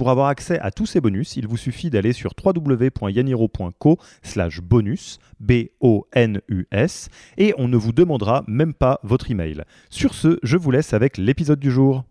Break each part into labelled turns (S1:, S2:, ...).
S1: Pour avoir accès à tous ces bonus, il vous suffit d'aller sur www.yaniro.co slash bonus, B-O-N-U-S, et on ne vous demandera même pas votre email. Sur ce, je vous laisse avec l'épisode du jour.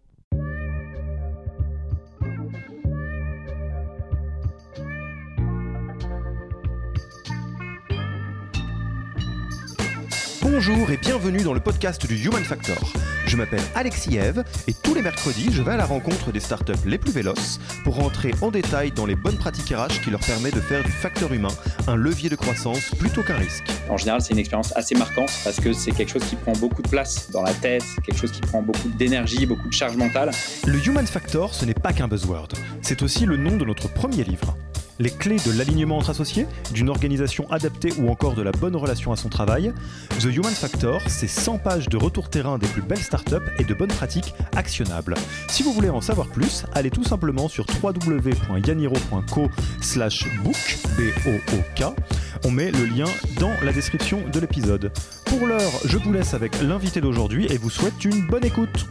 S1: Bonjour et bienvenue dans le podcast du Human Factor. Je m'appelle Alexis Eve et tous les mercredis, je vais à la rencontre des startups les plus véloces pour rentrer en détail dans les bonnes pratiques RH qui leur permettent de faire du facteur humain un levier de croissance plutôt qu'un risque.
S2: En général, c'est une expérience assez marquante parce que c'est quelque chose qui prend beaucoup de place dans la tête, quelque chose qui prend beaucoup d'énergie, beaucoup de charge mentale.
S1: Le Human Factor, ce n'est pas qu'un buzzword, c'est aussi le nom de notre premier livre les clés de l'alignement entre associés, d'une organisation adaptée ou encore de la bonne relation à son travail. The Human Factor, c'est 100 pages de retour terrain des plus belles startups et de bonnes pratiques actionnables. Si vous voulez en savoir plus, allez tout simplement sur www.yaniro.co B-O-O-K. On met le lien dans la description de l'épisode. Pour l'heure, je vous laisse avec l'invité d'aujourd'hui et vous souhaite une bonne écoute.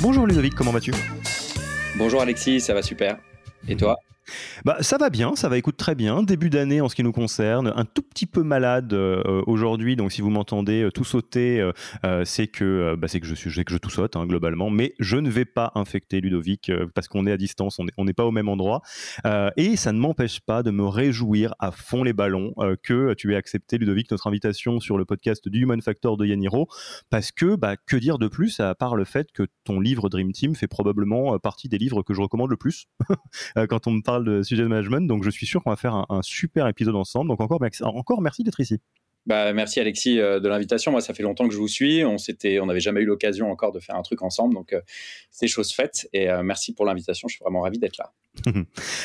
S1: Bonjour Ludovic, comment vas-tu?
S2: Bonjour Alexis, ça va super. Et toi?
S1: Bah, ça va bien, ça va écoute très bien. Début d'année en ce qui nous concerne, un tout petit peu malade euh, aujourd'hui, donc si vous m'entendez euh, tout sauter, euh, c'est que bah, c'est que je suis que je tout saute hein, globalement, mais je ne vais pas infecter Ludovic parce qu'on est à distance, on n'est pas au même endroit, et ça ne m'empêche pas de me réjouir à fond les ballons que tu aies accepté Ludovic notre invitation sur le podcast du Human Factor de Yaniro, parce que bah, que dire de plus à part le fait que ton livre Dream Team fait probablement partie des livres que je recommande le plus quand on me parle de de management. Donc, je suis sûr qu'on va faire un, super épisode ensemble. Donc, encore, encore merci d'être ici.
S2: Bah, merci Alexis euh, de l'invitation. Moi, ça fait longtemps que je vous suis. On s'était, on n'avait jamais eu l'occasion encore de faire un truc ensemble, donc euh, c'est chose faite. Et euh, merci pour l'invitation. Je suis vraiment ravi d'être là.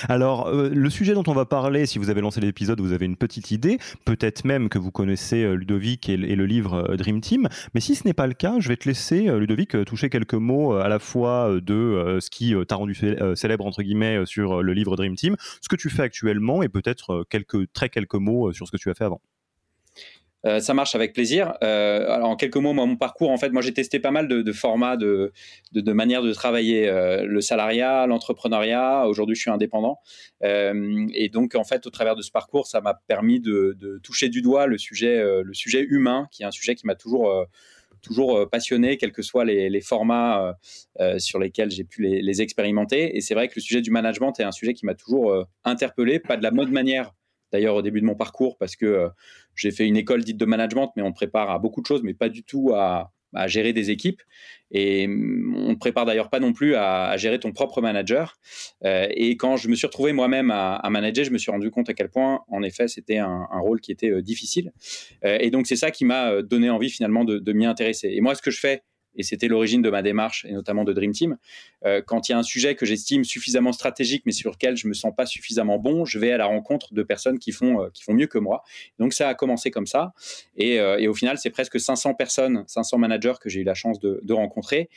S1: Alors, le sujet dont on va parler, si vous avez lancé l'épisode, vous avez une petite idée. Peut-être même que vous connaissez Ludovic et, le livre Dream Team. Mais si ce n'est pas le cas, je vais te laisser, Ludovic, toucher quelques mots à la fois de ce qui t'a rendu célèbre entre guillemets sur le livre Dream Team, ce que tu fais actuellement, et peut-être quelques très quelques mots sur ce que tu as fait avant.
S2: Euh, ça marche avec plaisir. Euh, alors en quelques mots, mon parcours, en fait, moi j'ai testé pas mal de, formats, de, manières de travailler, euh, le salariat, l'entrepreneuriat. Aujourd'hui, je suis indépendant, et donc en fait, au travers de ce parcours, ça m'a permis de, toucher du doigt le sujet, le sujet humain, qui est un sujet qui m'a toujours passionné, quels que soient les, formats sur lesquels j'ai pu les, expérimenter. Et c'est vrai que le sujet du management est un sujet qui m'a toujours interpellé, pas de la mode manière d'ailleurs au début de mon parcours parce que euh, j'ai fait une école dite de management, mais on prépare à beaucoup de choses, mais pas du tout à, gérer des équipes. Et mm, on ne prépare d'ailleurs pas non plus à, gérer ton propre manager. Euh, et quand je me suis retrouvé moi-même à, manager, je me suis rendu compte à quel point, en effet, c'était un, rôle qui était euh, difficile. et donc, c'est ça qui m'a donné envie finalement de m'y intéresser. Et moi, ce que je fais et c'était l'origine de ma démarche, et notamment de Dream Team. Euh, quand il y a un sujet que j'estime suffisamment stratégique, mais sur lequel je me sens pas suffisamment bon, je vais à la rencontre de personnes qui font, euh, qui font mieux que moi. Donc ça a commencé comme ça, et, euh, au final, c'est presque 500 personnes, 500 managers que j'ai eu la chance de, de rencontrer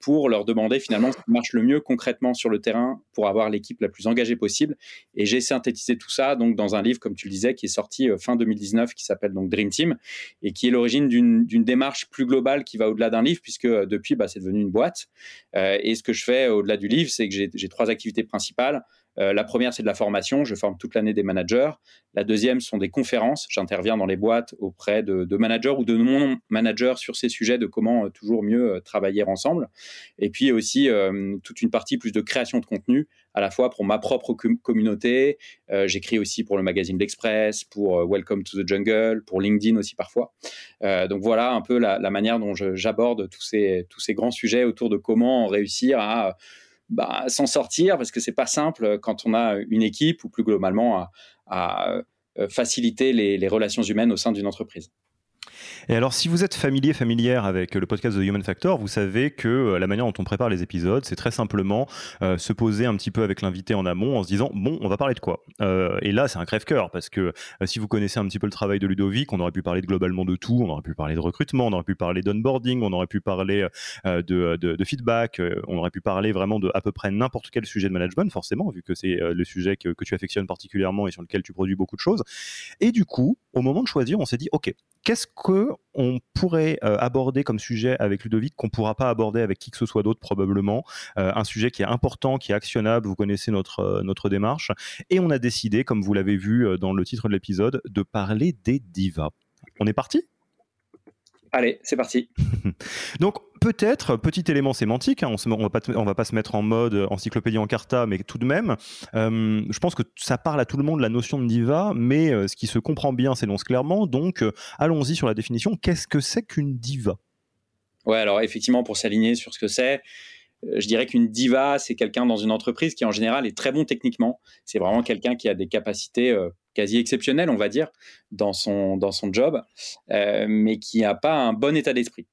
S2: pour leur demander finalement ce qui marche le mieux concrètement sur le terrain pour avoir l'équipe la plus engagée possible. Et j'ai synthétisé tout ça donc dans un livre, comme tu le disais, qui est sorti fin 2019, qui s'appelle donc Dream Team, et qui est l'origine d'une démarche plus globale qui va au-delà d'un livre puisque euh, depuis, bah, c'est devenu une boîte. Euh, et ce que je fais au-delà du livre, c'est que j'ai trois activités principales. Euh, la première, c'est de la formation. Je forme toute l'année des managers. La deuxième sont des conférences. J'interviens dans les boîtes auprès de, managers ou de non-managers sur ces sujets de comment toujours mieux travailler ensemble. Et puis aussi toute une partie plus de création de contenu à la fois pour ma propre communauté. Euh, j'écris aussi pour le magazine L'Express, pour euh, Welcome to the Jungle, pour LinkedIn aussi parfois. Euh, donc voilà un peu la, manière dont j'aborde tous ces, tous ces grands sujets autour de comment réussir à bah, s'en sortir, parce que c'est pas simple quand on a une équipe ou plus globalement à, faciliter les relations humaines au sein d'une entreprise.
S1: Et alors, si vous êtes familier, familière avec le podcast de Human Factor, vous savez que euh, la manière dont on prépare les épisodes, c'est très simplement euh, se poser un petit peu avec l'invité en amont en se disant bon, on va parler de quoi? Euh, Et là, c'est un crève-cœur parce que si vous connaissez un petit peu le travail de Ludovic, on aurait pu parler globalement de tout, on aurait pu parler de recrutement, on aurait pu parler d'onboarding, on aurait pu parler de, feedback, on aurait pu parler vraiment de à peu près n'importe quel sujet de management, forcément, vu que c'est le sujet que tu affectionnes particulièrement et sur lequel tu produis beaucoup de choses. Et du coup, au moment de choisir, on s'est dit ok, qu'est-ce que on pourrait euh, aborder comme sujet avec Ludovic qu'on pourra pas aborder avec qui que ce soit d'autre probablement euh, un sujet qui est important qui est actionnable vous connaissez notre euh, notre démarche et on a décidé comme vous l'avez vu dans le titre de l'épisode de parler des divas. On est parti?
S2: Allez, c'est parti.
S1: Donc peut-être, petit élément sémantique, hein, on ne va, pas, va pas se mettre en mode encyclopédie en carta, mais tout de même, euh, je pense que ça parle à tout le monde la notion de diva, mais euh, ce qui se comprend bien s'énonce clairement. Donc euh, allons-y sur la définition. Qu'est-ce que c'est qu'une diva?
S2: Ouais, alors effectivement, pour s'aligner sur ce que c'est, je dirais qu'une diva, c'est quelqu'un dans une entreprise qui en général est très bon techniquement. C'est vraiment quelqu'un qui a des capacités quasi exceptionnelles, on va dire, dans son, dans son job, mais qui n'a pas un bon état d'esprit.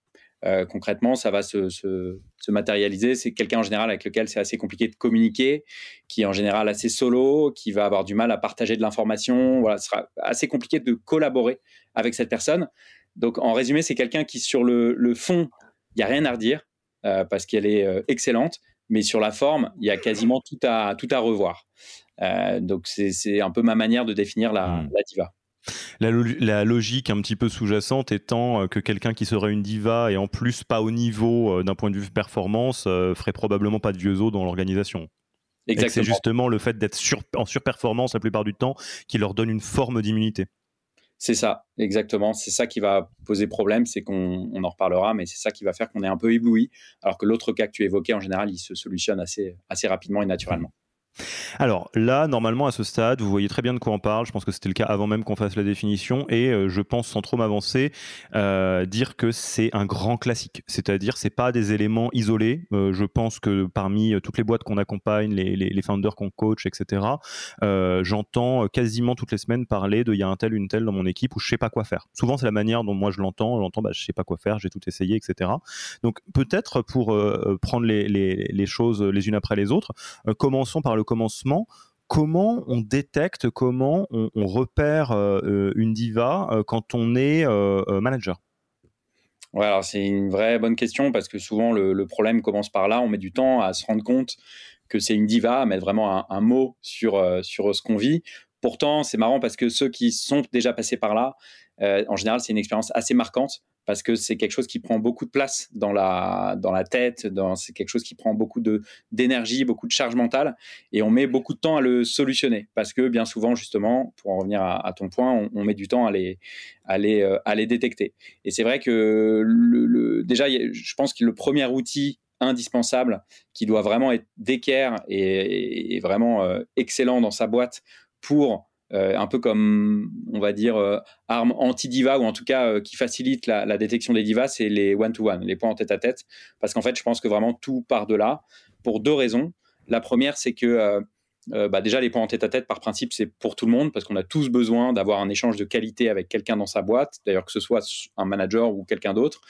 S2: Euh, concrètement, ça va se, matérialiser. C'est quelqu'un en général avec lequel c'est assez compliqué de communiquer, qui est en général assez solo, qui va avoir du mal à partager de l'information. Voilà, ce sera assez compliqué de collaborer avec cette personne. Donc, en résumé, c'est quelqu'un qui, sur le, fond, il n'y a rien à redire euh, parce qu'elle est euh, excellente, mais sur la forme, il y a quasiment tout à, tout à revoir. donc, c'est un peu ma manière de définir la hmm. diva.
S1: La, logique un petit peu sous-jacente étant euh, que quelqu'un qui serait une diva et en plus pas au niveau euh, d'un point de vue performance euh, ferait probablement pas de vieux os dans l'organisation. C'est justement le fait d'être en surperformance la plupart du temps qui leur donne une forme d'immunité.
S2: C'est ça, exactement. C'est ça qui va poser problème, c'est qu'on en reparlera, mais c'est ça qui va faire qu'on est un peu ébloui, alors que l'autre cas que tu évoquais, en général, il se solutionne assez, assez rapidement et naturellement.
S1: Alors là, normalement, à ce stade, vous voyez très bien de quoi on parle. Je pense que c'était le cas avant même qu'on fasse la définition. Et euh, je pense, sans trop m'avancer, euh, dire que c'est un grand classique. C'est-à-dire, c'est pas des éléments isolés. Euh, je pense que parmi toutes les boîtes qu'on accompagne, les, les, les founders qu'on coach, etc., j'entends quasiment toutes les semaines parler de il y a un tel, une telle dans mon équipe où je sais pas quoi faire. Souvent, c'est la manière dont moi je l'entends. J'entends, bah, je sais pas quoi faire, j'ai tout essayé, etc. Donc peut-être pour prendre les, les, choses les unes après les autres, commençons par le commencement, comment on détecte, comment on, repère euh, euh, une diva euh, quand on est manager?
S2: Ouais, alors c'est une vraie bonne question parce que souvent le, problème commence par là. On met du temps à se rendre compte que c'est une diva, à mettre vraiment un, mot sur, sur ce qu'on vit. Pourtant, c'est marrant parce que ceux qui sont déjà passés par là, en général, c'est une expérience assez marquante parce que c'est quelque chose qui prend beaucoup de place dans la, dans la tête, c'est quelque chose qui prend beaucoup d'énergie, beaucoup de charge mentale, et on met beaucoup de temps à le solutionner, parce que bien souvent, justement, pour en revenir à, ton point, on, met du temps à les, à les, euh, à les détecter. Et c'est vrai que déjà, je pense que le premier outil indispensable qui doit vraiment être d'équerre et, vraiment euh, excellent dans sa boîte pour euh, un peu comme, on va dire, euh, arme anti-diva, ou en tout cas euh, qui facilite la, détection des divas, c'est les one-to-one, les points en tête-à-tête. parce qu'en fait, je pense que vraiment tout part de là, pour deux raisons. La première, c'est que bah, déjà, les points en tête-à-tête, par principe, c'est pour tout le monde, parce qu'on a tous besoin d'avoir un échange de qualité avec quelqu'un dans sa boîte, d'ailleurs que ce soit un manager ou quelqu'un d'autre,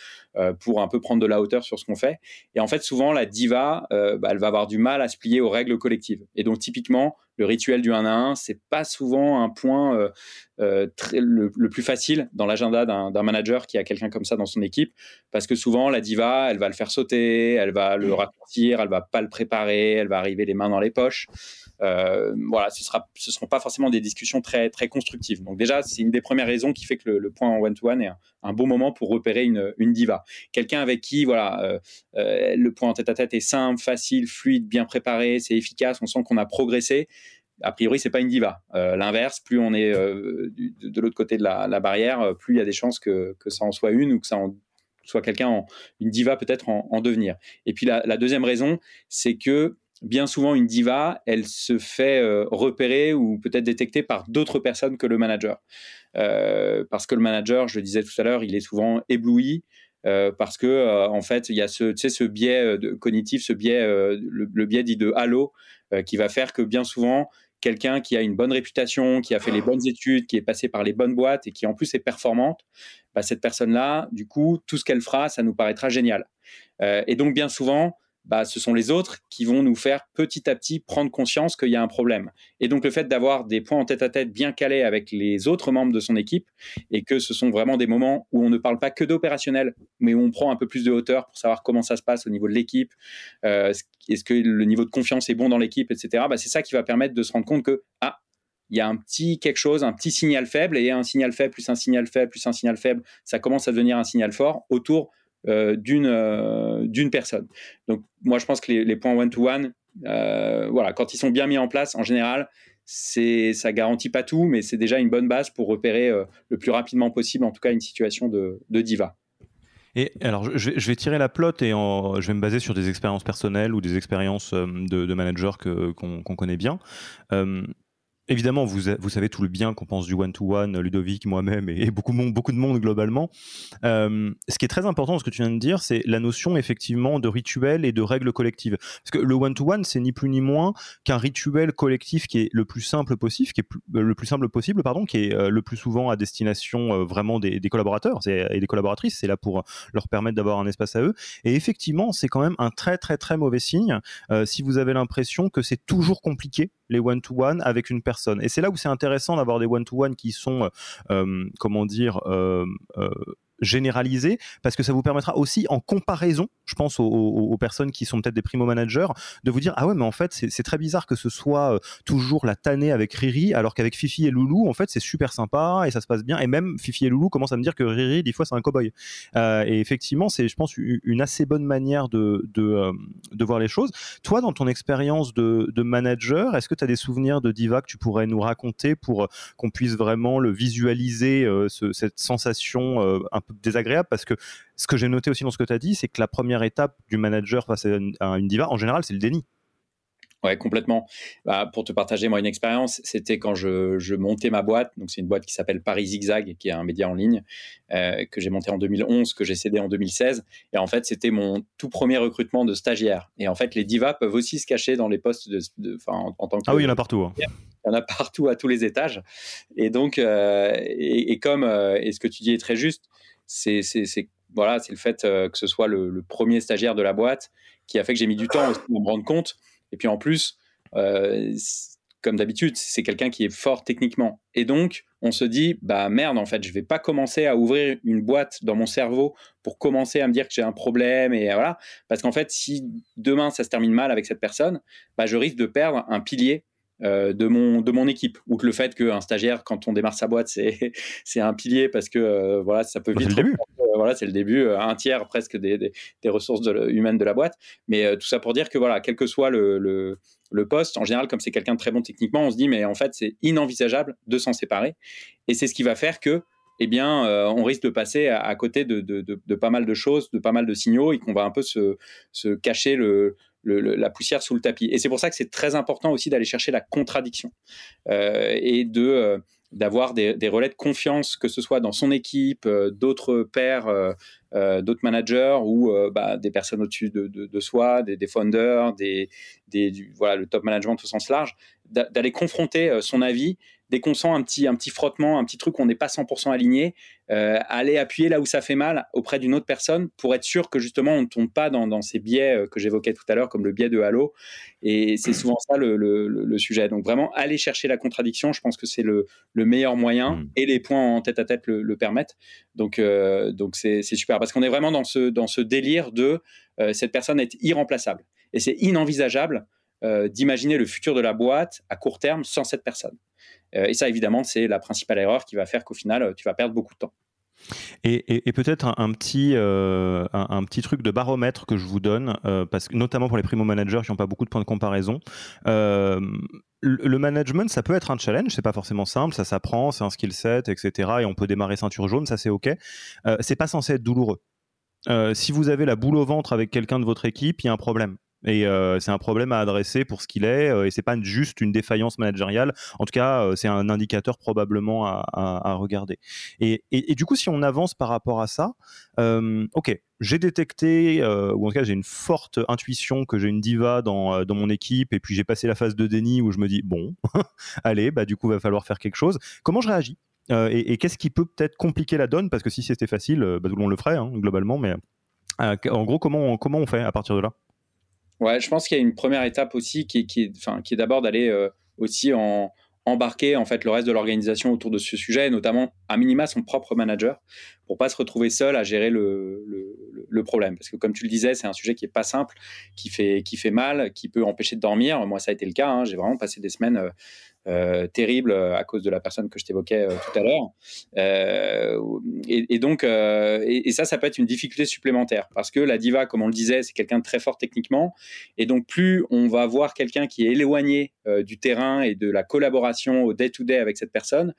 S2: pour un peu prendre de la hauteur sur ce qu'on fait. Et en fait, souvent, la diva, bah, elle va avoir du mal à se plier aux règles collectives. Et donc, typiquement, le rituel du 1 à 1, c'est pas souvent un point euh, euh, très, le, plus facile dans l'agenda d'un manager qui a quelqu'un comme ça dans son équipe, parce que souvent la diva, elle va le faire sauter, elle va le raccourcir, elle va pas le préparer, elle va arriver les mains dans les poches. Euh, voilà, ce sera, ce seront pas forcément des discussions très très constructives. Donc déjà, c'est une des premières raisons qui fait que le, point en one-to-one est un, bon moment pour repérer une, une diva. Quelqu'un avec qui, voilà, le point en tête-à-tête -tête est simple, facile, fluide, bien préparé, c'est efficace, on sent qu'on a progressé a priori, c'est pas une diva. Euh, l'inverse, plus on est euh, de, l'autre côté de la, barrière, euh, plus il y a des chances que, ça en soit une ou que ça en soit quelqu'un, une diva peut-être en, devenir. Et puis la, deuxième raison, c'est que bien souvent, une diva, elle se fait repérer ou peut-être détecter par d'autres personnes que le manager. parce que le manager, je le disais tout à l'heure, il est souvent ébloui. parce que en fait, il y a ce, ce biais cognitif, ce biais, le, biais dit de halo, qui va faire que bien souvent, quelqu'un qui a une bonne réputation, qui a fait les bonnes études, qui est passé par les bonnes boîtes et qui en plus est performante, bah, cette personne-là, du coup, tout ce qu'elle fera, ça nous paraîtra génial. Euh, et donc, bien souvent, bah, ce sont les autres qui vont nous faire petit à petit prendre conscience qu'il y a un problème. Et donc le fait d'avoir des points en tête à tête bien calés avec les autres membres de son équipe et que ce sont vraiment des moments où on ne parle pas que d'opérationnel, mais où on prend un peu plus de hauteur pour savoir comment ça se passe au niveau de l'équipe, euh, est-ce que le niveau de confiance est bon dans l'équipe, etc. Bah, c'est ça qui va permettre de se rendre compte que ah il y a un petit quelque chose, un petit signal faible, et un signal faible plus un signal faible plus un signal faible, ça commence à devenir un signal fort autour d'une euh, d'une personne. Donc moi je pense que les, points one to one, voilà, quand ils sont bien mis en place, en général, ça garantit pas tout, mais c'est déjà une bonne base pour repérer euh, le plus rapidement possible, en tout cas, une situation de, diva.
S1: Et alors, je vais, tirer la plotte et je vais me baser sur des expériences personnelles ou des expériences de, de managers qu'on connaît bien. Évidemment, vous, savez tout le bien qu'on pense du one-to-one, Ludovic, moi-même et beaucoup, de monde globalement. Euh, ce qui est très important, ce que tu viens de dire, c'est la notion effectivement de rituel et de règles collectives. Parce que le one-to-one, c'est ni plus ni moins qu'un rituel collectif qui est le plus simple possible, qui est euh, le plus simple possible, pardon, qui est euh, le plus souvent à destination vraiment des collaborateurs et des collaboratrices. C'est là pour leur permettre d'avoir un espace à eux. Et effectivement, c'est quand même un très très très mauvais signe si vous avez l'impression que c'est toujours compliqué les one-to-one avec une personne. Et c'est là où c'est intéressant d'avoir des one-to-one qui sont, euh, euh, comment dire, euh, généralisé parce que ça vous permettra aussi en comparaison, je pense aux, personnes qui sont peut-être des primo managers, de vous dire ah ouais mais en fait c'est très bizarre que ce soit euh, toujours la tannée avec Riri alors qu'avec Fifi et Loulou en fait c'est super sympa et ça se passe bien et même Fifi et Loulou commencent à me dire que Riri des fois c'est un cowboy euh, et effectivement c'est je pense une assez bonne manière de euh, de voir les choses. Toi dans ton expérience de, manager, est-ce que tu as des souvenirs de diva que tu pourrais nous raconter pour qu'on puisse vraiment le visualiser cette sensation un désagréable parce que ce que j'ai noté aussi dans ce que tu as dit, c'est que la première étape du manager face à une, diva, en général, c'est le déni.
S2: Ouais, complètement. Bah, pour te partager moi une expérience, c'était quand je, montais ma boîte. Donc c'est une boîte qui s'appelle Paris Zigzag, qui est un média en ligne euh, que j'ai monté en 2011, que j'ai cédé en 2016. Et en fait, c'était mon tout premier recrutement de stagiaire. Et en fait, les divas peuvent aussi se cacher dans les postes de, en, tant que
S1: ah oui, il y en a partout. Hein.
S2: Il y en a partout à tous les étages. Et donc, euh, et, comme euh, et ce que tu dis est très juste, c'est voilà, c'est le fait euh, que ce soit le, premier stagiaire de la boîte qui a fait que j'ai mis du temps à me rendre compte. Et puis en plus, euh, comme d'habitude, c'est quelqu'un qui est fort techniquement. Et donc, on se dit, bah merde, en fait, je vais pas commencer à ouvrir une boîte dans mon cerveau pour commencer à me dire que j'ai un problème et voilà. Parce qu'en fait, si demain ça se termine mal avec cette personne, bah, je risque de perdre un pilier euh, de, mon, de mon équipe. Ou que le fait qu'un stagiaire, quand on démarre sa boîte, c'est, c'est un pilier parce que euh, voilà, ça peut vite.
S1: C'est le début.
S2: Euh, voilà, c'est le début, un tiers presque des, des, ressources humaines de la boîte. Mais tout ça pour dire que voilà, quel que soit le, le, poste, en général, comme c'est quelqu'un de très bon techniquement, on se dit, mais en fait, c'est inenvisageable de s'en séparer. Et c'est ce qui va faire que eh bien, on risque de passer à, côté de, de, de, pas mal de choses, de pas mal de signaux, et qu'on va un peu se, se cacher le, la poussière sous le tapis. Et c'est pour ça que c'est très important aussi d'aller chercher la contradiction euh, et de euh, d'avoir des, relais de confiance, que ce soit dans son équipe, euh, d'autres pairs, d'autres managers ou bah, des personnes au-dessus de, soi, des, des founders, des, voilà, le top management au sens large, d'aller confronter son avis dès qu'on sent un petit, un petit frottement, un petit truc où on n'est pas 100% aligné, euh, aller appuyer là où ça fait mal auprès d'une autre personne pour être sûr que justement on ne tombe pas dans, ces biais euh, que j'évoquais tout à l'heure, comme le biais de halo. Et c'est souvent ça le, sujet. Donc vraiment, aller chercher la contradiction, je pense que c'est le, meilleur moyen mm. et les points en tête à tête le, permettent. Donc euh, donc c'est super parce qu'on est vraiment dans ce, dans ce délire de cette personne est irremplaçable. Et c'est inenvisageable d'imaginer le futur de la boîte à court terme sans cette personne. Euh, et ça, évidemment, c'est la principale erreur qui va faire qu'au final, euh, tu vas perdre beaucoup de temps.
S1: Et, peut-être un, petit, euh, un, petit truc de baromètre que je vous donne, parce que notamment pour les primo managers qui n'ont pas beaucoup de points de comparaison. le management, ça peut être un challenge, c'est pas forcément simple, ça s'apprend, c'est un skill set, etc. Et on peut démarrer ceinture jaune, ça c'est ok. c'est pas censé être douloureux. si vous avez la boule au ventre avec quelqu'un de votre équipe, il y a un problème et euh, c'est un problème à adresser pour ce qu'il est et c'est pas juste une défaillance managériale en tout cas c'est un indicateur probablement à, regarder et, du coup si on avance par rapport à ça ok j'ai détecté, ou en tout cas j'ai une forte intuition que j'ai une diva dans, mon équipe, et puis j'ai passé la phase de déni où je me dis, bon, allez, bah du coup, va falloir faire quelque chose. Comment je réagis? Euh, et, qu'est-ce qui peut peut-être compliquer la donne? Parce que si c'était facile, euh, bah, tout le monde le ferait, hein, globalement. Mais euh, en gros, comment on fait à partir de là?
S2: Ouais, je pense qu'il y a une première étape aussi qui est, d'abord d'aller aussi en, embarquer en fait le reste de l'organisation autour de ce sujet, notamment à minima son propre manager, pour pas se retrouver seul à gérer le, le, problème. Parce que comme tu le disais, c'est un sujet qui est pas simple, qui fait, qui fait mal, qui peut empêcher de dormir. Moi, ça a été le cas. Hein. J'ai vraiment passé des semaines euh, euh terribles à cause de la personne que je t'évoquais euh, tout à l'heure. Euh, et, donc, et, ça, ça peut être une difficulté supplémentaire parce que la diva, comme on le disait, c'est quelqu'un de très fort techniquement. Et donc, plus on va voir quelqu'un qui est éloigné du terrain et de la collaboration au day-to-day -day avec cette personne,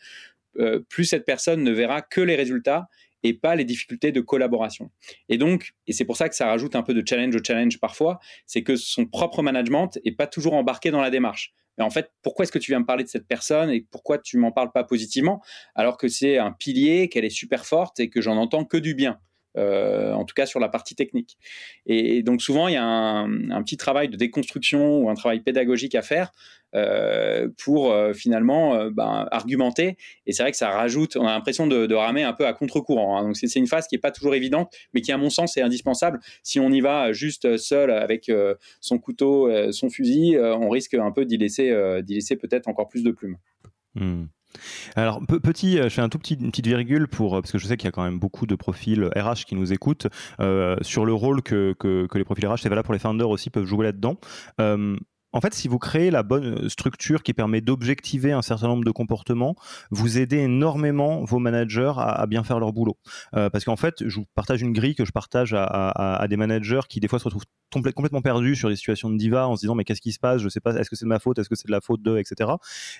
S2: plus cette personne ne verra que les résultats et pas les difficultés de collaboration. Et donc, et c'est pour ça que ça rajoute un peu de challenge au challenge parfois, c'est que son propre management est pas toujours embarqué dans la démarche. Mais en fait, pourquoi est-ce que tu viens me parler de cette personne et pourquoi tu m'en parles pas positivement alors que c'est un pilier, qu'elle est super forte et que j'en entends que du bien? Euh, en tout cas sur la partie technique. Et, donc souvent, il y a un, petit travail de déconstruction ou un travail pédagogique à faire euh, pour euh, finalement ben, argumenter. Et c'est vrai que ça rajoute, on a l'impression de, ramer un peu à contre-courant. Hein. Donc c'est une phase qui n'est pas toujours évidente, mais qui à mon sens est indispensable. Si on y va juste seul avec son couteau, son fusil, on risque un peu d'y laisser, laisser peut-être encore plus de plumes.
S1: Hmm. Alors, petit, euh, je fais un tout petit, une petite virgule pour, euh, parce que je sais qu'il y a quand même beaucoup de profils RH qui nous écoutent, euh, sur le rôle que les profils RH, c'est valable pour les founders aussi, peuvent jouer là-dedans. En fait, si vous créez la bonne euh, structure qui permet d'objectiver un certain nombre de comportements, vous aidez énormément vos managers à, bien faire leur boulot. Euh, parce qu'en fait, je vous partage une grille que je partage à, des managers qui des fois se retrouvent complètement perdus sur des situations de diva en se disant mais qu'est-ce qui se passe? Je sais pas, est-ce que c'est de ma faute? Est-ce que c'est de la faute de etc.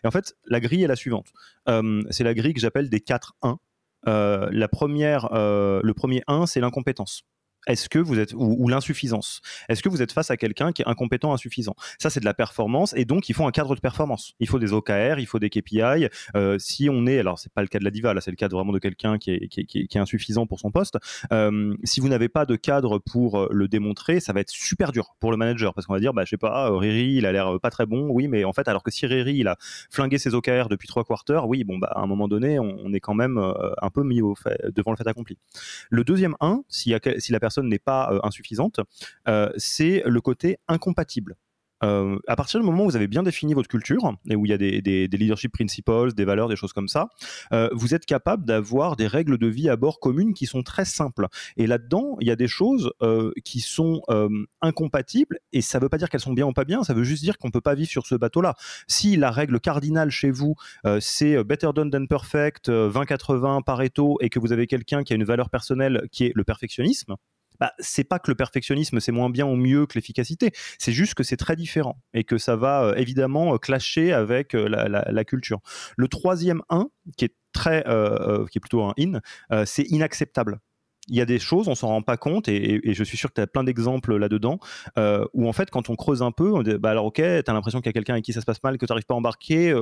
S1: Et en fait, la grille est la suivante. Euh, c'est la grille que j'appelle des 4-1. la première, le premier 1, c'est l'incompétence est-ce que vous êtes ou, l'insuffisance Est-ce que vous êtes face à quelqu'un qui est incompétent, insuffisant? Ça, c'est de la performance et donc il faut un cadre de performance. Il faut des OKR, il faut des KPI. Euh, si on est, alors c'est pas le cas de la diva, là c'est le cas vraiment de quelqu'un qui est, insuffisant pour son poste. Euh, si vous n'avez pas de cadre pour euh, le démontrer, ça va être super dur pour le manager parce qu'on va dire, bah je sais pas, euh, Riri, il a l'air pas très bon, oui, mais en fait, alors que si Riri il a flingué ses OKR depuis trois quarters, oui, bon bah à un moment donné, on, est quand même un peu mis au fait, devant le fait accompli. Le deuxième 1, si, si la personne n'est pas euh, insuffisante, euh, c'est le côté incompatible. Euh, à partir du moment où vous avez bien défini votre culture et où il y a des, leadership principles, des valeurs, des choses comme ça, vous êtes capable d'avoir des règles de vie à bord communes qui sont très simples. Et là-dedans, il y a des choses qui sont incompatibles et ça ne veut pas dire qu'elles sont bien ou pas bien, ça veut juste dire qu'on ne peut pas vivre sur ce bateau-là. Si la règle cardinale chez vous, c'est better done than perfect, 20-80 Pareto et que vous avez quelqu'un qui a une valeur personnelle qui est le perfectionnisme, bah, c'est pas que le perfectionnisme c'est moins bien ou mieux que l'efficacité, c'est juste que c'est très différent et que ça va euh, évidemment euh, clasher avec euh, la, culture. Le troisième 1, qui est très, qui est plutôt un in, c'est inacceptable il y a des choses, on s'en rend pas compte, et, je suis sûr que tu as plein d'exemples là-dedans, où en fait, quand on creuse un peu, on dit, bah alors ok, tu as l'impression qu'il y a quelqu'un avec qui ça se passe mal, que tu n'arrives pas à embarquer,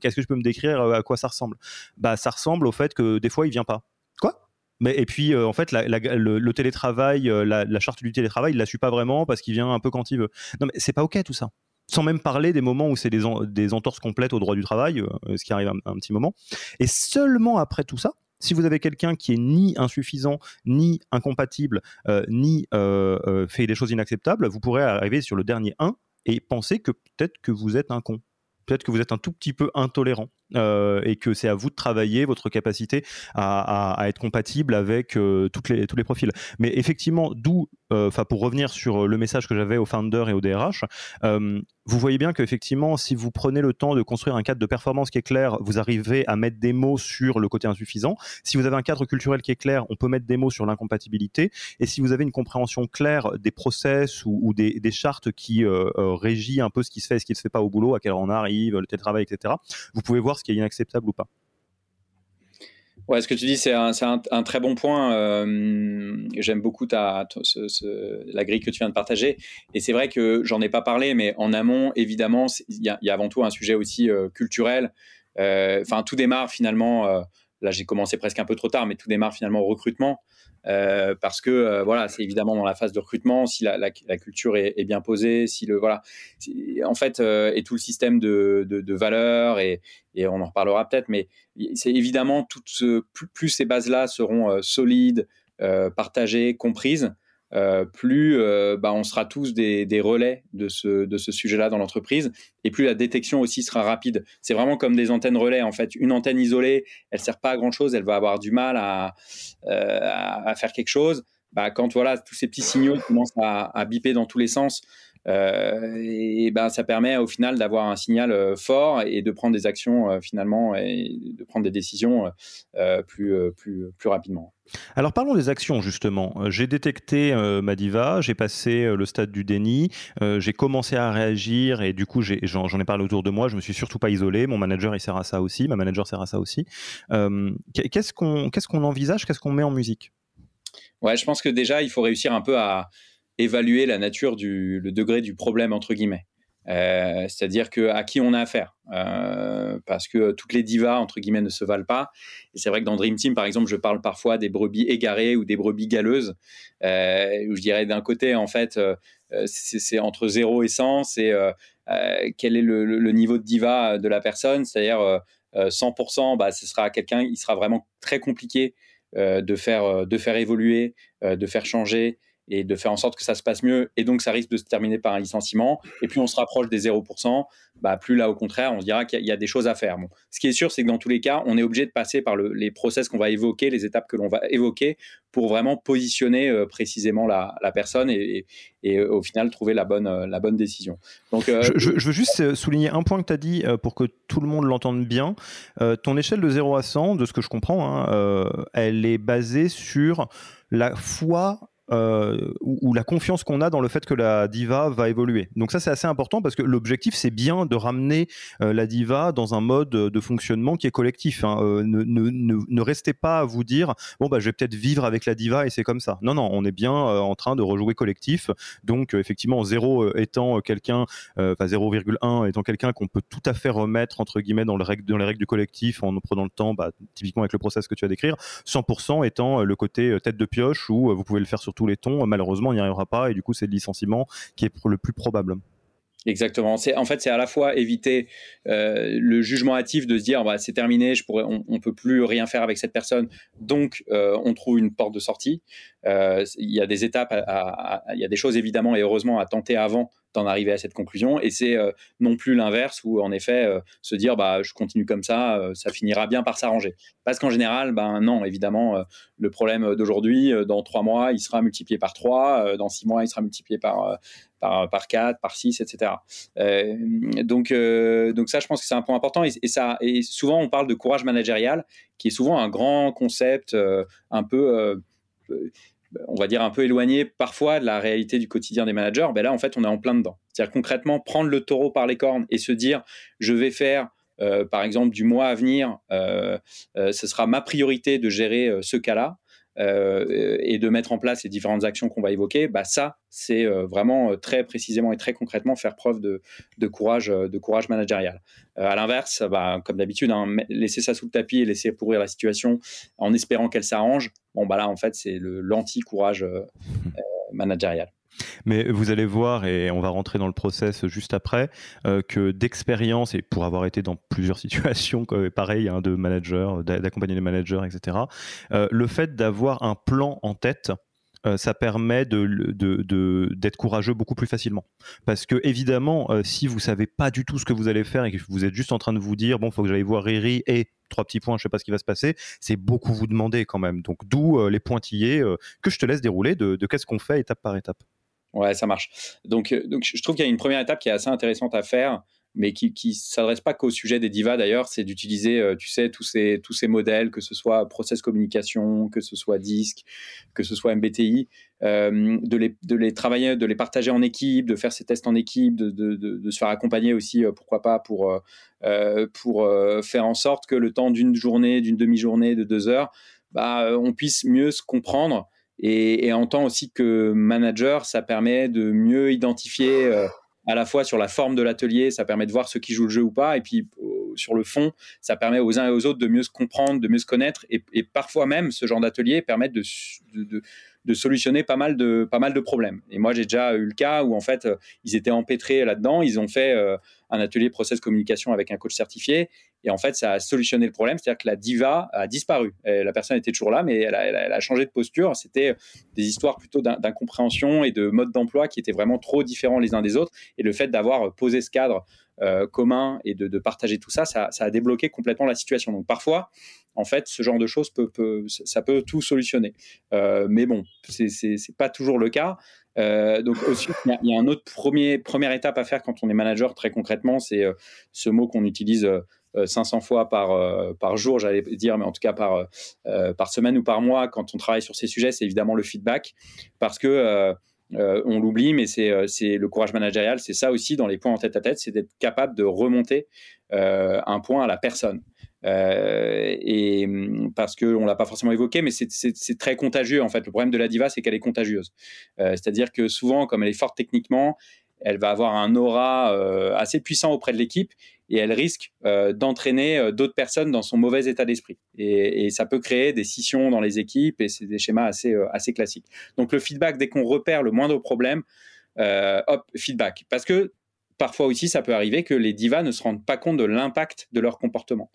S1: qu'est-ce que je peux me décrire, à quoi ça ressemble? Bah ça ressemble au fait que des fois, il vient pas. Quoi? Mais, et puis, euh, en fait, le, télétravail, euh, la, charte du télétravail, il la suit pas vraiment parce qu'il vient un peu quand il veut. Non, mais c'est pas OK tout ça. Sans même parler des moments où c'est des, entorses complètes au droit du travail, euh, ce qui arrive un, petit moment. Et seulement après tout ça, si vous avez quelqu'un qui est ni insuffisant, ni incompatible, ni fait des choses inacceptables, vous pourrez arriver sur le dernier 1 et penser que peut-être que vous êtes un con. Peut-être que vous êtes un tout petit peu intolérant. Euh, et que c'est à vous de travailler votre capacité à, être compatible avec euh, toutes les, tous les profils. Mais effectivement, d'où, euh, enfin pour revenir sur le message que j'avais aux founders et aux DRH, vous voyez bien qu'effectivement, si vous prenez le temps de construire un cadre de performance qui est clair, vous arrivez à mettre des mots sur le côté insuffisant. Si vous avez un cadre culturel qui est clair, on peut mettre des mots sur l'incompatibilité. Et si vous avez une compréhension claire des process ou, des, chartes qui euh, régit un peu ce qui se fait et ce qui ne se fait pas au boulot, à heure on arrive, le télétravail, etc., vous pouvez voir ce qui est inacceptable ou pas.
S2: Ouais, ce que tu dis, c'est un, un, très bon point. Euh, j'aime beaucoup la grille que tu viens de partager. Et c'est vrai que j'en ai pas parlé, mais en amont, évidemment, il y, a avant tout un sujet aussi euh, culturel. Euh, enfin, tout démarre finalement. Là, j'ai commencé presque un peu trop tard, mais tout démarre finalement au recrutement. Euh, parce que euh, voilà, c'est évidemment dans la phase de recrutement, si la, culture est, bien posée, si le voilà, en fait, euh, et tout le système de, valeurs et, on en reparlera peut-être, mais c'est évidemment toutes plus, ces bases-là seront solides, partagées, comprises, euh, plus euh, bah, on sera tous des, relais de ce, sujet-là dans l'entreprise, et plus la détection aussi sera rapide. C'est vraiment comme des antennes relais, en fait. Une antenne isolée, elle sert pas à grand-chose, elle va avoir du mal à, euh, faire quelque chose. Bah, quand voilà, tous ces petits signaux commencent à, à biper dans tous les sens, et ben ça permet au final d'avoir un signal fort et de prendre des actions finalement et de prendre des décisions plus, plus, plus rapidement.
S1: Alors parlons des actions justement. Euh, j'ai détecté euh, ma diva, j'ai passé euh, le stade du déni, j'ai commencé à réagir et du coup j'en ai, parlé autour de moi. Je me suis surtout pas isolé. Mon manager il sert à ça aussi, ma manager sert à ça aussi. qu'est-ce qu'on qu'est-ce qu'on envisage, qu'est-ce qu'on met en musique?
S2: Ouais, je pense que déjà il faut réussir un peu à évaluer la nature du le degré du problème entre guillemets. Euh, c'est-à-dire que à qui on a affaire, euh, parce que toutes les divas entre guillemets ne se valent pas. Et c'est vrai que dans Dream Team, par exemple, je parle parfois des brebis égarées ou des brebis galeuses, euh, je dirais d'un côté en fait c'est entre 0 et 100, c'est quel est le, niveau de diva de la personne, c'est-à-dire 100%, bah, ce sera quelqu'un, il sera vraiment très compliqué de faire de faire évoluer, de faire changer et de faire en sorte que ça se passe mieux. Et donc, ça risque de se terminer par un licenciement. Et plus on se rapproche des 0%, bah, plus là, au contraire, on se dira qu'il y, a des choses à faire. Bon. Ce qui est sûr, c'est que dans tous les cas, on est obligé de passer par les process qu'on va évoquer, les étapes que l'on va évoquer pour vraiment positionner euh, précisément la, personne et, et, au final trouver la bonne, euh, la bonne décision.
S1: Donc, euh, je, je, veux juste souligner un point que tu as dit pour que tout le monde l'entende bien. ton échelle de 0 à 100, de ce que je comprends, hein, elle est basée sur la foi euh, ou, la confiance qu'on a dans le fait que la diva va évoluer. Donc ça c'est assez important parce que l'objectif c'est bien de ramener euh, la diva dans un mode de fonctionnement qui est collectif. Hein. Euh, ne, restez pas à vous dire bon bah je vais peut-être vivre avec la diva et c'est comme ça. Non non, on est bien en train de rejouer collectif. Donc effectivement 0 étant quelqu'un, enfin 0,1 étant quelqu'un qu'on peut tout à fait remettre entre guillemets dans, les règles du collectif en prenant le temps, bah, typiquement avec le process que tu vas décrire. 100% étant le côté tête de pioche où vous pouvez le faire sur les tons. Malheureusement, il n'y arrivera pas et du coup, c'est le licenciement qui est le plus probable.
S2: Exactement. C'est en fait c'est à la fois éviter euh, le jugement hâtif de se dire bah, c'est terminé, on, ne peut plus rien faire avec cette personne, donc euh, on trouve une porte de sortie. Euh, il y a des étapes, il y a des choses évidemment et heureusement à tenter avant d'en arriver à cette conclusion. Et c'est non plus l'inverse où en effet se dire bah je continue comme ça, ça finira bien par s'arranger. Parce qu'en général, ben non, évidemment, le problème d'aujourd'hui, dans trois mois, il sera multiplié par trois, dans six mois, il sera multiplié par par, par 4, par 6, etc. Euh, donc, euh, donc ça, je pense que c'est un point important. Et, ça, et souvent, on parle de courage managérial, qui est souvent un grand concept, euh, un peu on va dire un peu éloigné parfois de la réalité du quotidien des managers, ben là en fait on est en plein dedans. C'est-à-dire concrètement prendre le taureau par les cornes et se dire je vais faire par exemple du mois à venir, ce sera ma priorité de gérer ce cas-là. Euh, et de mettre en place les différentes actions qu'on va évoquer, bah ça, c'est euh, vraiment euh, très précisément et très concrètement faire preuve de, courage, de courage managérial. à l'inverse, bah, comme d'habitude, hein, laisser ça sous le tapis et laisser pourrir la situation en espérant qu'elle s'arrange, bon, bah là, en fait, c'est l'anti-courage managérial.
S1: Mais vous allez voir, et on va rentrer dans le process juste après, euh, que d'expérience, et pour avoir été dans plusieurs situations, pareil, hein, de manager, d'accompagner les managers, etc., euh, le fait d'avoir un plan en tête, euh, ça permet d'être de, courageux beaucoup plus facilement. Parce que évidemment, si vous savez pas du tout ce que vous allez faire et que vous êtes juste en train de vous dire, bon, il faut que j'aille voir Riri et trois petits points, je sais pas ce qui va se passer, c'est beaucoup vous demander quand même. Donc d'où les pointillés que je te laisse dérouler de qu'est-ce qu'on fait étape par étape.
S2: Ouais, ça marche. Donc, euh, donc je trouve qu'il y a une première étape qui est assez intéressante à faire. mais qui ne s'adresse pas qu'au sujet des divas d'ailleurs, c'est d'utiliser, euh, tu sais, tous ces, tous ces modèles, que ce soit process communication, que ce soit disque, que ce soit MBTI, euh, de, les, de les travailler, de les partager en équipe, de faire ces tests en équipe, de, de, se faire accompagner aussi, pourquoi pas, pour, pour faire en sorte que le temps d'une journée, d'une demi-journée, de deux heures, bah, on puisse mieux se comprendre. Et, en tant aussi que manager, ça permet de mieux identifier à la fois sur la forme de l'atelier, ça permet de voir ceux qui jouent le jeu ou pas, et puis sur le fond, ça permet aux uns et aux autres de mieux se comprendre, de mieux se connaître, et, parfois même ce genre d'atelier permet de, solutionner pas mal de, pas mal de problèmes. Et moi, j'ai déjà eu le cas où en fait, ils étaient empêtrés là-dedans, ils ont fait euh, un atelier process communication avec un coach certifié, et en fait, ça a solutionné le problème, c'est-à-dire que la diva a disparu. la personne était toujours là, mais elle a, changé de posture. C'était des histoires plutôt d'incompréhension et de mode d'emploi qui étaient vraiment trop différents les uns des autres. Et le fait d'avoir posé ce cadre euh, commun et de, partager tout ça, ça, a débloqué complètement la situation. Donc parfois, en fait, ce genre de choses peut, ça peut tout solutionner. Euh, mais bon, c'est pas toujours le cas. Euh, donc ensuite, il y, a un autre premier première étape à faire quand on est manager très concrètement, c'est ce mot qu'on utilise 500 fois par, par jour, j'allais dire, mais en tout cas par, par semaine ou par mois quand on travaille sur ces sujets, c'est évidemment le feedback. Parce que on l'oublie, mais c'est le courage managérial, c'est ça aussi dans les points en tête à tête, c'est d'être capable de remonter un point à la personne. Et mmh, parce qu'on l'a pas forcément évoqué, mais c'est très contagieux en fait. Le problème de la diva, c'est qu'elle est contagieuse. C'est-à-dire que souvent, comme elle est forte techniquement, elle va avoir un aura assez puissant auprès de l'équipe et elle risque euh, d'entraîner euh, d'autres personnes dans son mauvais état d'esprit. Et, ça peut créer des scissions dans les équipes et c'est des schémas euh, assez classiques. Donc le feedback, dès qu'on repère le moindre problème, hop, feedback. Parce que parfois aussi, ça peut arriver que les divas ne se rendent pas compte de l'impact de leur comportement.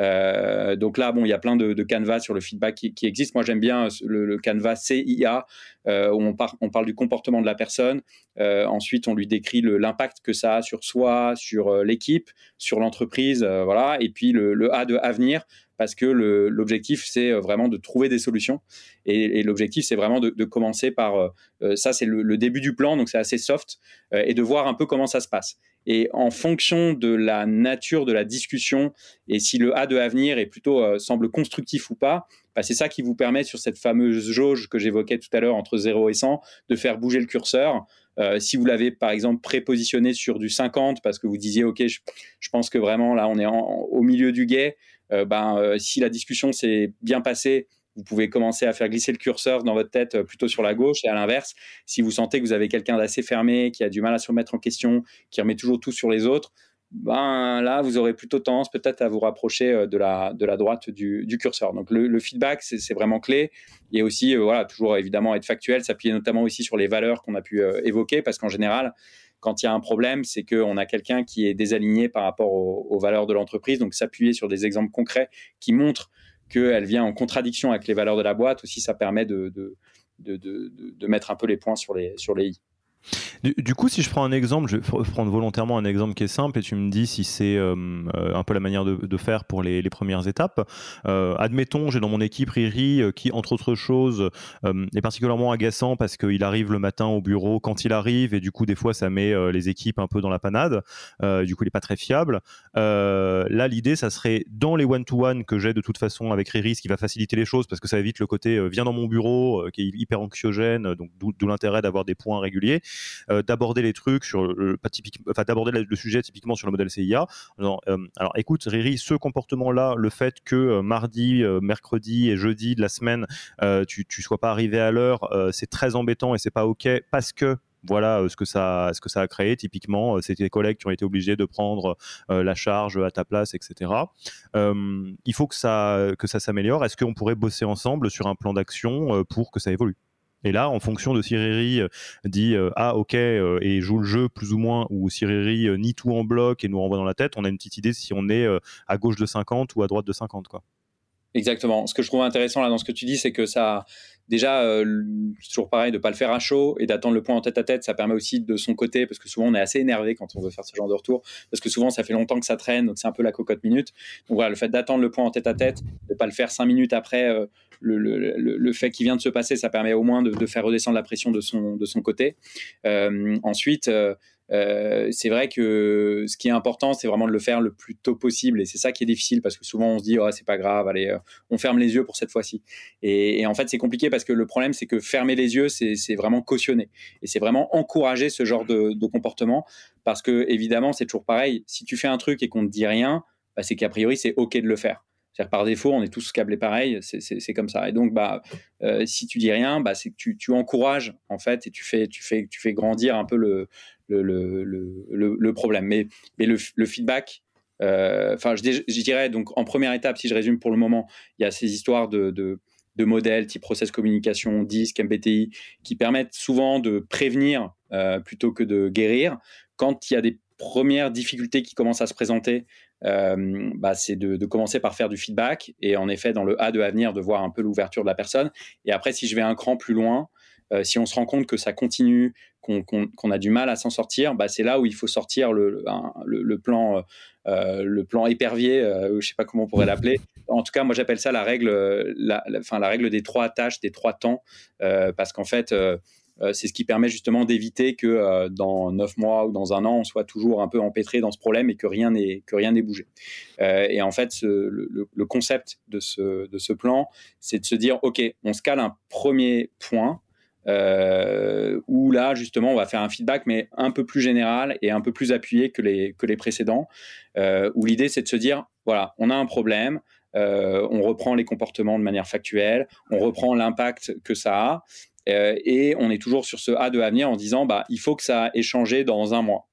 S2: Euh, donc là, bon, il y a plein de, de sur le feedback qui, qui existent. Moi, j'aime bien le, le, canevas CIA, euh, où on, parle du comportement de la personne. Euh, ensuite, on lui décrit l'impact que ça a sur soi, sur euh, l'équipe, sur l'entreprise, euh, voilà. Et puis le, le, A de avenir, parce que l'objectif, c'est vraiment de trouver des solutions. Et, l'objectif, c'est vraiment de, commencer par ça, c'est le, début du plan, donc c'est assez soft, et de voir un peu comment ça se passe. Et en fonction de la nature de la discussion et si le A de avenir est plutôt euh, semble constructif ou pas, bah c'est ça qui vous permet sur cette fameuse jauge que j'évoquais tout à l'heure entre 0 et 100 de faire bouger le curseur. Euh, si vous l'avez par exemple prépositionné sur du 50 parce que vous disiez ok je, pense que vraiment là on est au milieu du guet, euh, ben euh, si la discussion s'est bien passée vous pouvez commencer à faire glisser le curseur dans votre tête euh, plutôt sur la gauche et à l'inverse, si vous sentez que vous avez quelqu'un d'assez fermé, qui a du mal à se remettre en question, qui remet toujours tout sur les autres, ben là, vous aurez plutôt tendance peut-être à vous rapprocher euh, de la, de la droite du, du curseur. Donc le, feedback, c'est vraiment clé. Et aussi, euh, voilà, toujours évidemment être factuel, s'appuyer notamment aussi sur les valeurs qu'on a pu évoquer, parce qu'en général, quand il y a un problème, c'est qu'on a quelqu'un qui est désaligné par rapport aux, valeurs de l'entreprise. Donc s'appuyer sur des exemples concrets qui montrent qu'elle vient en contradiction avec les valeurs de la boîte, aussi ça permet de, mettre un peu les points sur les i.
S1: Du, coup, si je prends un exemple, je vais prendre volontairement un exemple qui est simple et tu me dis si c'est euh, euh, un peu la manière de, faire pour les, premières étapes. Euh, admettons, j'ai dans mon équipe Riri qui, entre autres choses, est particulièrement agaçant parce qu'il arrive le matin au bureau quand il arrive et du coup, des fois, ça met les équipes un peu dans la panade. du coup, il n'est pas très fiable. là, l'idée, ça serait dans les one-to-one que j'ai de toute façon avec Riri, ce qui va faciliter les choses parce que ça évite le côté viens dans mon bureau qui est hyper anxiogène, donc d'où l'intérêt d'avoir des points réguliers. Euh, d'aborder les trucs sur le, pas enfin d'aborder le, sujet typiquement sur le modèle CIA. Alors, euh, alors écoute Riri, ce comportement-là, le fait que euh, mardi, mercredi et jeudi de la semaine, tu tu sois pas arrivé à l'heure, c'est très embêtant et c'est pas ok parce que voilà ce que ça ce que ça a créé typiquement c'est tes collègues qui ont été obligés de prendre la charge à ta place etc il faut que ça que ça s'améliore. Est-ce qu'on pourrait bosser ensemble sur un plan d'action pour que ça évolue? Et là, en fonction de Siriri euh, dit euh, ah ok euh, et joue le jeu plus ou moins, ou Siriri nie tout en bloc et nous renvoie dans la tête, on a une petite idée si on est à gauche de 50 ou à droite de 50 quoi.
S2: Exactement. Ce que je trouve intéressant là dans ce que tu dis, c'est que ça, déjà, euh, toujours pareil, de pas le faire à chaud et d'attendre le point en tête à tête, ça permet aussi de son côté, parce que souvent on est assez énervé quand on veut faire ce genre de retour, parce que souvent ça fait longtemps que ça traîne, donc c'est un peu la cocotte minute. Donc voilà, le fait d'attendre le point en tête à tête, de pas le faire cinq minutes après euh, le, fait qui vient de se passer, ça permet au moins de, faire redescendre la pression de son, de son côté. Euh, ensuite, euh, c'est vrai que ce qui est important, c'est vraiment de le faire le plus tôt possible. Et c'est ça qui est difficile parce que souvent on se dit, oh, c'est pas grave, allez, on ferme les yeux pour cette fois-ci. Et, en fait, c'est compliqué parce que le problème, c'est que fermer les yeux, c'est vraiment cautionner. Et c'est vraiment encourager ce genre de, comportement parce que, évidemment, c'est toujours pareil. Si tu fais un truc et qu'on ne te dit rien, bah, c'est qu'a priori, c'est OK de le faire. Par défaut, on est tous câblés pareil, c'est comme ça. Et donc, bah, euh, si tu dis rien, bah, c'est que tu, encourages en fait et tu fais, tu fais, tu fais grandir un peu le, problème. Mais, le, feedback, euh, enfin, je, dirais donc en première étape, si je résume pour le moment, il y a ces histoires de, modèles type process communication, DISC, MBTI, qui permettent souvent de prévenir euh, plutôt que de guérir. Quand il y a des premières difficultés qui commencent à se présenter, euh, bah, c'est de, commencer par faire du feedback et en effet dans le A de avenir de voir un peu l'ouverture de la personne. Et après, si je vais un cran plus loin, euh, si on se rend compte que ça continue, qu'on a du mal à s'en sortir, bah, c'est là où il faut sortir le, le, plan, euh, le plan épervier, je ne sais pas comment on pourrait l'appeler. En tout cas, moi j'appelle ça la règle, la, la, la, règle des trois tâches, des trois temps, parce qu'en fait, c'est ce qui permet justement d'éviter que euh, dans neuf mois ou dans un an, on soit toujours un peu empêtré dans ce problème et que rien n'est que rien n'ait bougé. Euh, et en fait, le, concept de ce de ce plan, c'est de se dire, ok, on se cale un premier point. où là justement on va faire un feedback mais un peu plus général et un peu plus appuyé que les, que les précédents, où l'idée c'est de se dire, voilà, on a un problème, on reprend les comportements de manière factuelle, on reprend l'impact que ça a, euh, et on est toujours sur ce A de avenir en disant bah, il faut que ça ait changé dans un mois.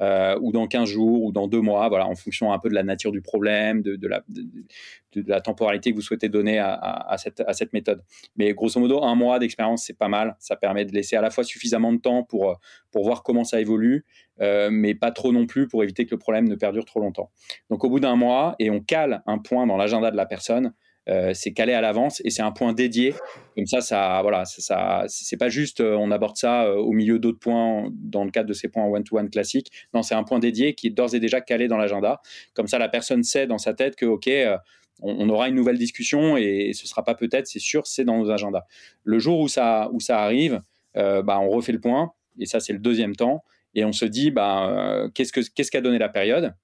S2: Euh, ou dans 15 jours, ou dans deux mois, voilà, en fonction un peu de la nature du problème, de, la, temporalité que vous souhaitez donner à, cette, à, cette, méthode. Mais grosso modo, un mois d'expérience, c'est pas mal. Ça permet de laisser à la fois suffisamment de temps pour, pour voir comment ça évolue, euh, mais pas trop non plus pour éviter que le problème ne perdure trop longtemps. Donc au bout d'un mois, et on cale un point dans l'agenda de la personne, euh, c'est calé à l'avance et c'est un point dédié. Comme ça, ça, voilà, ça, c'est pas juste euh, on aborde ça euh, au milieu d'autres points dans le cadre de ces points one-to-one classiques. Non, c'est un point dédié qui est d'ores et déjà calé dans l'agenda. Comme ça, la personne sait dans sa tête que ok, on, aura une nouvelle discussion et, ce sera pas peut-être, c'est sûr, c'est dans nos agendas. Le jour où ça, où ça arrive, bah, on refait le point et ça, c'est le deuxième temps et on se dit bah, qu'est-ce que qu'est-ce qu'a donné la période?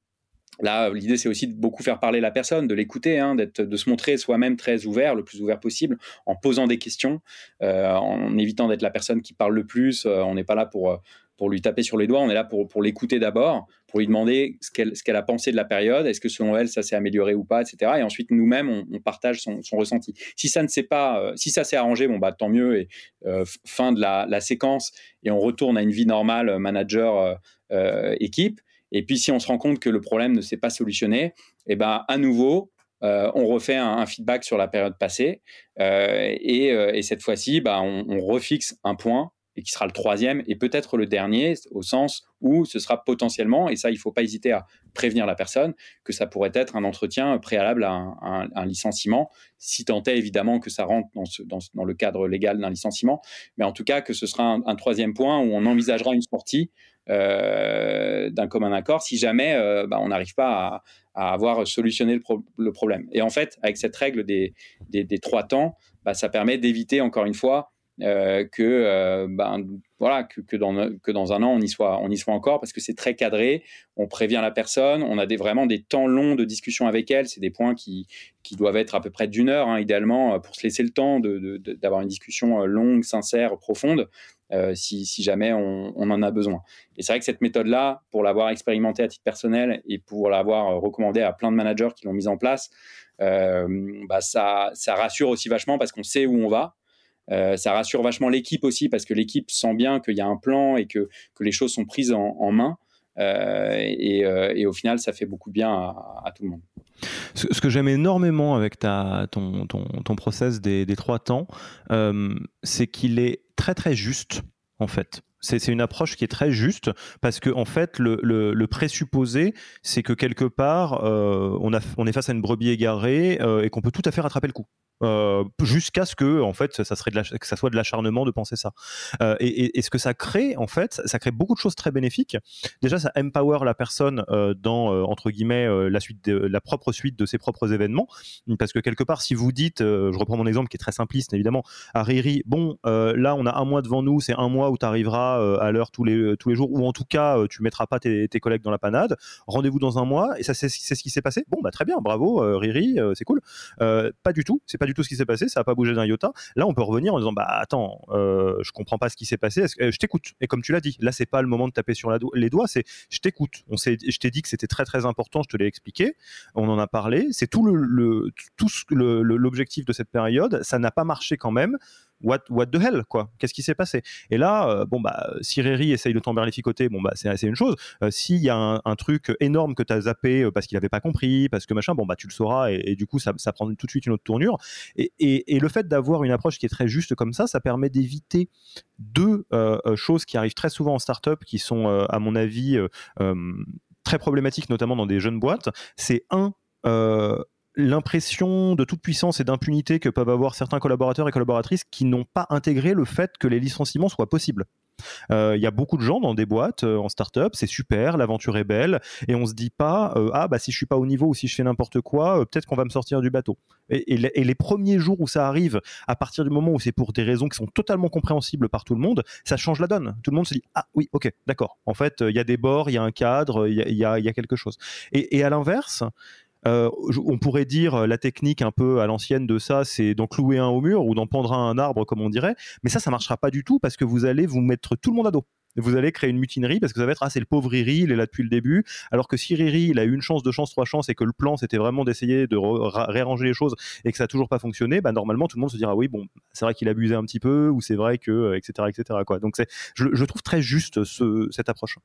S2: Là, l'idée, c'est aussi de beaucoup faire parler la personne, de l'écouter, hein, de se montrer soi-même très ouvert, le plus ouvert possible, en posant des questions, euh, en évitant d'être la personne qui parle le plus. Euh, on n'est pas là pour, euh, pour lui taper sur les doigts, on est là pour, pour l'écouter d'abord, pour lui demander ce qu'elle, ce qu'elle a pensé de la période, est-ce que selon elle, ça s'est amélioré ou pas, etc. Et ensuite, nous-mêmes, on, partage son, son, ressenti. Si ça ne s'est pas, si ça s'est arrangé, bon, bah, tant mieux, et fin de la, la, séquence, et on retourne à une vie normale, manager, équipe. Et puis, si on se rend compte que le problème ne s'est pas solutionné, eh ben, à nouveau, euh, on refait un, feedback sur la période passée. Euh, euh, et, cette fois-ci, bah, on, refixe un point et qui sera le troisième et peut-être le dernier, au sens où ce sera potentiellement, et ça, il ne faut pas hésiter à prévenir la personne, que ça pourrait être un entretien préalable à un, licenciement, si tant est évidemment que ça rentre dans, le cadre légal d'un licenciement, mais en tout cas que ce sera un, troisième point où on envisagera une sortie d'un commun accord si jamais euh, bah, on n'arrive pas à, avoir solutionné le, problème. Et en fait, avec cette règle des, trois temps, bah, ça permet d'éviter encore une fois euh, que, ben, voilà, que, dans, un an, on y soit, encore parce que c'est très cadré. On prévient la personne, on a des, vraiment des temps longs de discussion avec elle. C'est des points qui, qui doivent être à peu près d'une heure, hein, idéalement, pour se laisser le temps d'avoir une discussion longue, sincère, profonde. Euh, si, jamais on, en a besoin. Et c'est vrai que cette méthode-là, pour l'avoir expérimentée à titre personnel et pour l'avoir recommandée à plein de managers qui l'ont mise en place, euh, bah ça, rassure aussi vachement parce qu'on sait où on va. Euh, ça rassure vachement l'équipe aussi parce que l'équipe sent bien qu'il y a un plan et que les choses sont prises en, main. Et, et, au final, ça fait beaucoup bien à, tout le monde.
S1: Ce, que j'aime énormément avec ton, process des, trois temps, c'est qu'il est très très juste en fait. C'est une approche qui est très juste parce que en fait le, présupposé c'est que quelque part euh, on, est face à une brebis égarée euh, et qu'on peut tout à fait rattraper le coup. Euh, jusqu'à ce que en fait ça serait que ça soit de l'acharnement de penser ça. Euh, et, ce que ça crée en fait ça crée beaucoup de choses très bénéfiques. Déjà ça empower la personne euh, dans entre guillemets la suite de, la propre suite de ses propres événements. Parce que quelque part si vous dites je reprends mon exemple qui est très simpliste évidemment à Riri bon là on a un mois devant nous c'est un mois où tu arriveras à l'heure tous les tous les jours ou en tout cas tu mettras pas tes, tes collègues dans la panade. Rendez-vous dans un mois et ça c'est ce qui s'est passé. Bon bah très bien bravo Riri c'est cool. Pas du tout. C'est pas du tout ce qui s'est passé, ça n'a pas bougé d'un iota. Là, on peut revenir en disant bah attends, euh, je comprends pas ce qui s'est passé. je t'écoute. Et comme tu l'as dit, là c'est pas le moment de taper sur les doigts, c'est je t'écoute. On je t'ai dit que c'était très très important, je te l'ai expliqué, on en a parlé. C'est tout le, tout l'objectif de cette période. Ça n'a pas marché quand même what, the hell, quoi Qu'est-ce qui s'est passé? Et là, euh, bon, bah, si Riri essaye de t'emberlificoter, bon, bah, c'est une chose. Euh, s'il y a un, truc énorme que tu as zappé euh, parce qu'il n'avait pas compris, parce que machin, bon, bah, tu le sauras et, du coup, ça, ça, prend tout de suite une autre tournure. Et le fait d'avoir une approche qui est très juste comme ça, ça permet d'éviter deux choses qui arrivent très souvent en startup, qui sont, à mon avis, très problématiques, notamment dans des jeunes boîtes. C'est un, l'impression de toute puissance et d'impunité que peuvent avoir certains collaborateurs et collaboratrices qui n'ont pas intégré le fait que les licenciements soient possibles. Euh, il y a beaucoup de gens dans des boîtes, euh, en start-up, c'est super, l'aventure est belle, et on se dit pas, euh, ah bah si je suis pas au niveau ou si je fais n'importe quoi, peut-être qu'on va me sortir du bateau. Et, les premiers jours où ça arrive, à partir du moment où c'est pour des raisons qui sont totalement compréhensibles par tout le monde, ça change la donne. Tout le monde se dit, ah oui, ok, d'accord. En fait, il y a des bords, il y a un cadre, il y a, y a, quelque chose. Et à l'inverse, euh, on pourrait dire euh, la technique un peu à l'ancienne de ça, c'est d'en clouer un au mur ou d'en pendre un arbre, comme on dirait. Mais ça, ça marchera pas du tout parce que vous allez vous mettre tout le monde à dos. Vous allez créer une mutinerie parce que ça va être ah c'est le pauvre Riri il est là depuis le début. Alors que si Riri il a eu une chance deux chances trois chances et que le plan c'était vraiment d'essayer de réarranger les choses et que ça a toujours pas fonctionné bah normalement tout le monde se dira oui bon c'est vrai qu'il a abusé un petit peu ou c'est vrai que etc euh, etc quoi. Donc c'est je, trouve très juste ce, cette approche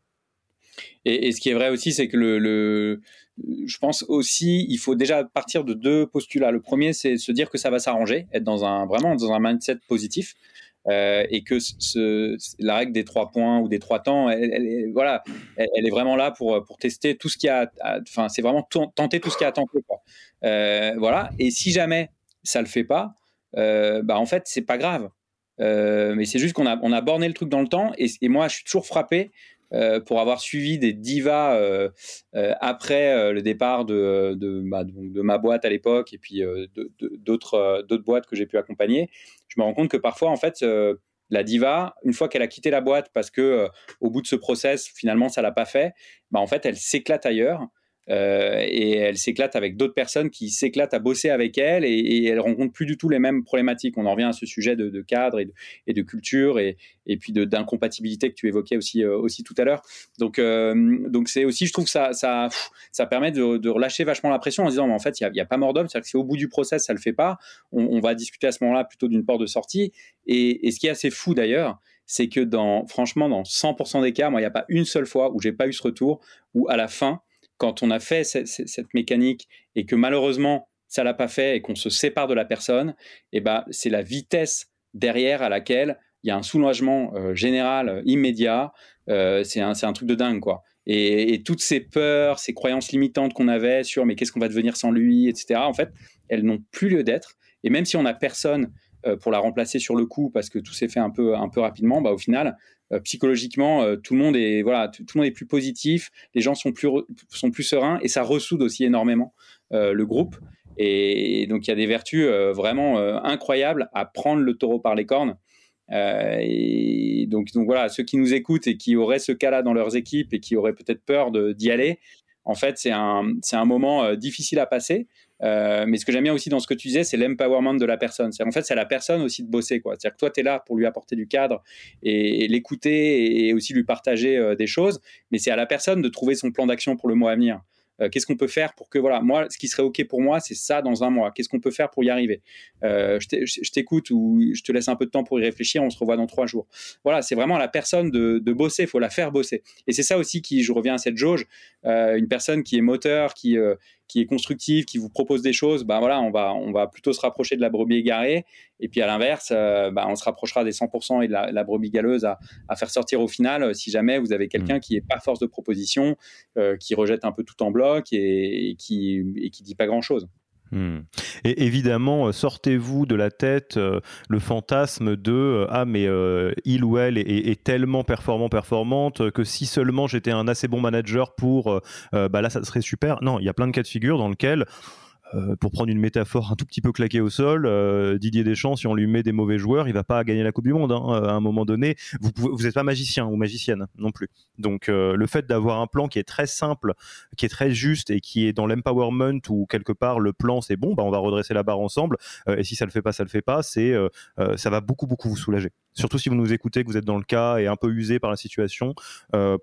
S2: et, ce qui est vrai aussi, c'est que le, je pense aussi, il faut déjà partir de deux postulats. Le premier, c'est se dire que ça va s'arranger, être dans un vraiment dans un mindset positif. Euh, et que la règle des trois points ou des trois temps, elle, voilà, elle, est vraiment là pour, pour tester tout ce qui a, enfin, c'est vraiment tenter tout ce qui a tenté. Quoi. Euh, voilà. Et si jamais ça le fait pas, euh, bah en fait, c'est pas grave. mais c'est juste qu'on a, on a borné le truc dans le temps. Et moi, je suis toujours frappé euh, pour avoir suivi des divas euh, euh, après le départ de, ma, boîte à l'époque et puis d'autres d'autres boîtes que j'ai pu accompagner, je me rends compte que parfois, en fait, la diva, une fois qu'elle a quitté la boîte parce que au bout de ce process, finalement, ça l'a pas fait, bah, en fait, elle s'éclate ailleurs. Euh, et elle s'éclate avec d'autres personnes qui s'éclatent à bosser avec elle et, et, elle rencontre plus du tout les mêmes problématiques. On en revient à ce sujet de, cadre et de, culture et, et puis d'incompatibilité que tu évoquais aussi, euh, aussi tout à l'heure. Donc, euh, donc c'est aussi, je trouve que ça, ça, ça permet de, relâcher vachement la pression en disant, mais en fait, il n'y a, pas mort d'homme. C'est-à-dire que si au bout du process, ça le fait pas, on, va discuter à ce moment-là plutôt d'une porte de sortie. Et, et ce qui est assez fou d'ailleurs, c'est que dans, franchement, dans 100% des cas, moi, il n'y a pas une seule fois où j'ai pas eu ce retour, où à la fin, quand on a fait cette, mécanique et que malheureusement ça l'a pas fait et qu'on se sépare de la personne, et eh ben c'est la vitesse derrière à laquelle il y a un soulagement euh, général euh, immédiat. Euh, c'est un, truc de dingue quoi. Et, toutes ces peurs, ces croyances limitantes qu'on avait sur mais qu'est-ce qu'on va devenir sans lui, etc. En fait, elles n'ont plus lieu d'être. Et même si on n'a personne pour la remplacer sur le coup parce que tout s'est fait un peu un peu rapidement, bah au final psychologiquement, euh, tout le monde est voilà, tout, le monde est plus positif, les gens sont plus sont plus sereins et ça ressoude aussi énormément euh, le groupe. Et donc il y a des vertus vraiment incroyables à prendre le taureau par les cornes. et donc, voilà, ceux qui nous écoutent et qui auraient ce cas-là dans leurs équipes et qui auraient peut-être peur d'y aller, en fait, c'est un, c'est un moment difficile à passer. Euh, mais ce que j'aime bien aussi dans ce que tu disais, c'est l'empowerment de la personne. En fait, c'est à la personne aussi de bosser. C'est-à-dire que toi, tu es là pour lui apporter du cadre et, l'écouter et, aussi lui partager euh, des choses, mais c'est à la personne de trouver son plan d'action pour le mois à venir. Euh, qu'est-ce qu'on peut faire pour que voilà moi ce qui serait ok pour moi c'est ça dans un mois qu'est-ce qu'on peut faire pour y arriver? Je t'écoute ou je te laisse un peu de temps pour y réfléchir on se revoit dans trois jours voilà c'est vraiment à la personne de, bosser il faut la faire bosser et c'est ça aussi qui je reviens à cette jauge une personne qui est moteur qui qui est constructive, qui vous propose des choses, ben voilà, on va, on va plutôt se rapprocher de la brebis égarée. Et puis à l'inverse, ben on se rapprochera des 100% et de la, brebis galeuse à, à, faire sortir au final si jamais vous avez quelqu'un mmh. qui est pas force de proposition, qui rejette un peu tout en bloc et, et qui, et qui dit pas grand
S1: Hmm. Et évidemment, euh, sortez-vous de la tête euh, le fantasme de euh, ah mais il ou elle est, tellement performant performante que si seulement j'étais un assez bon manager pour bah là ça serait super. Non, il y a plein de cas de figure dans lesquels euh, pour prendre une métaphore un tout petit peu claquée au sol, euh, Didier Deschamps, si on lui met des mauvais joueurs, il va pas gagner la Coupe du Monde. Hein, euh, à un moment donné, vous n'êtes vous pas magicien ou magicienne non plus. Donc le fait d'avoir un plan qui est très simple, qui est très juste et qui est dans l'empowerment où quelque part le plan c'est bon, bah on va redresser la barre ensemble. et si ça le fait pas, ça le fait pas. C'est ça va beaucoup beaucoup vous soulager. Surtout si vous nous écoutez, que vous êtes dans le cas et un peu usé par la situation,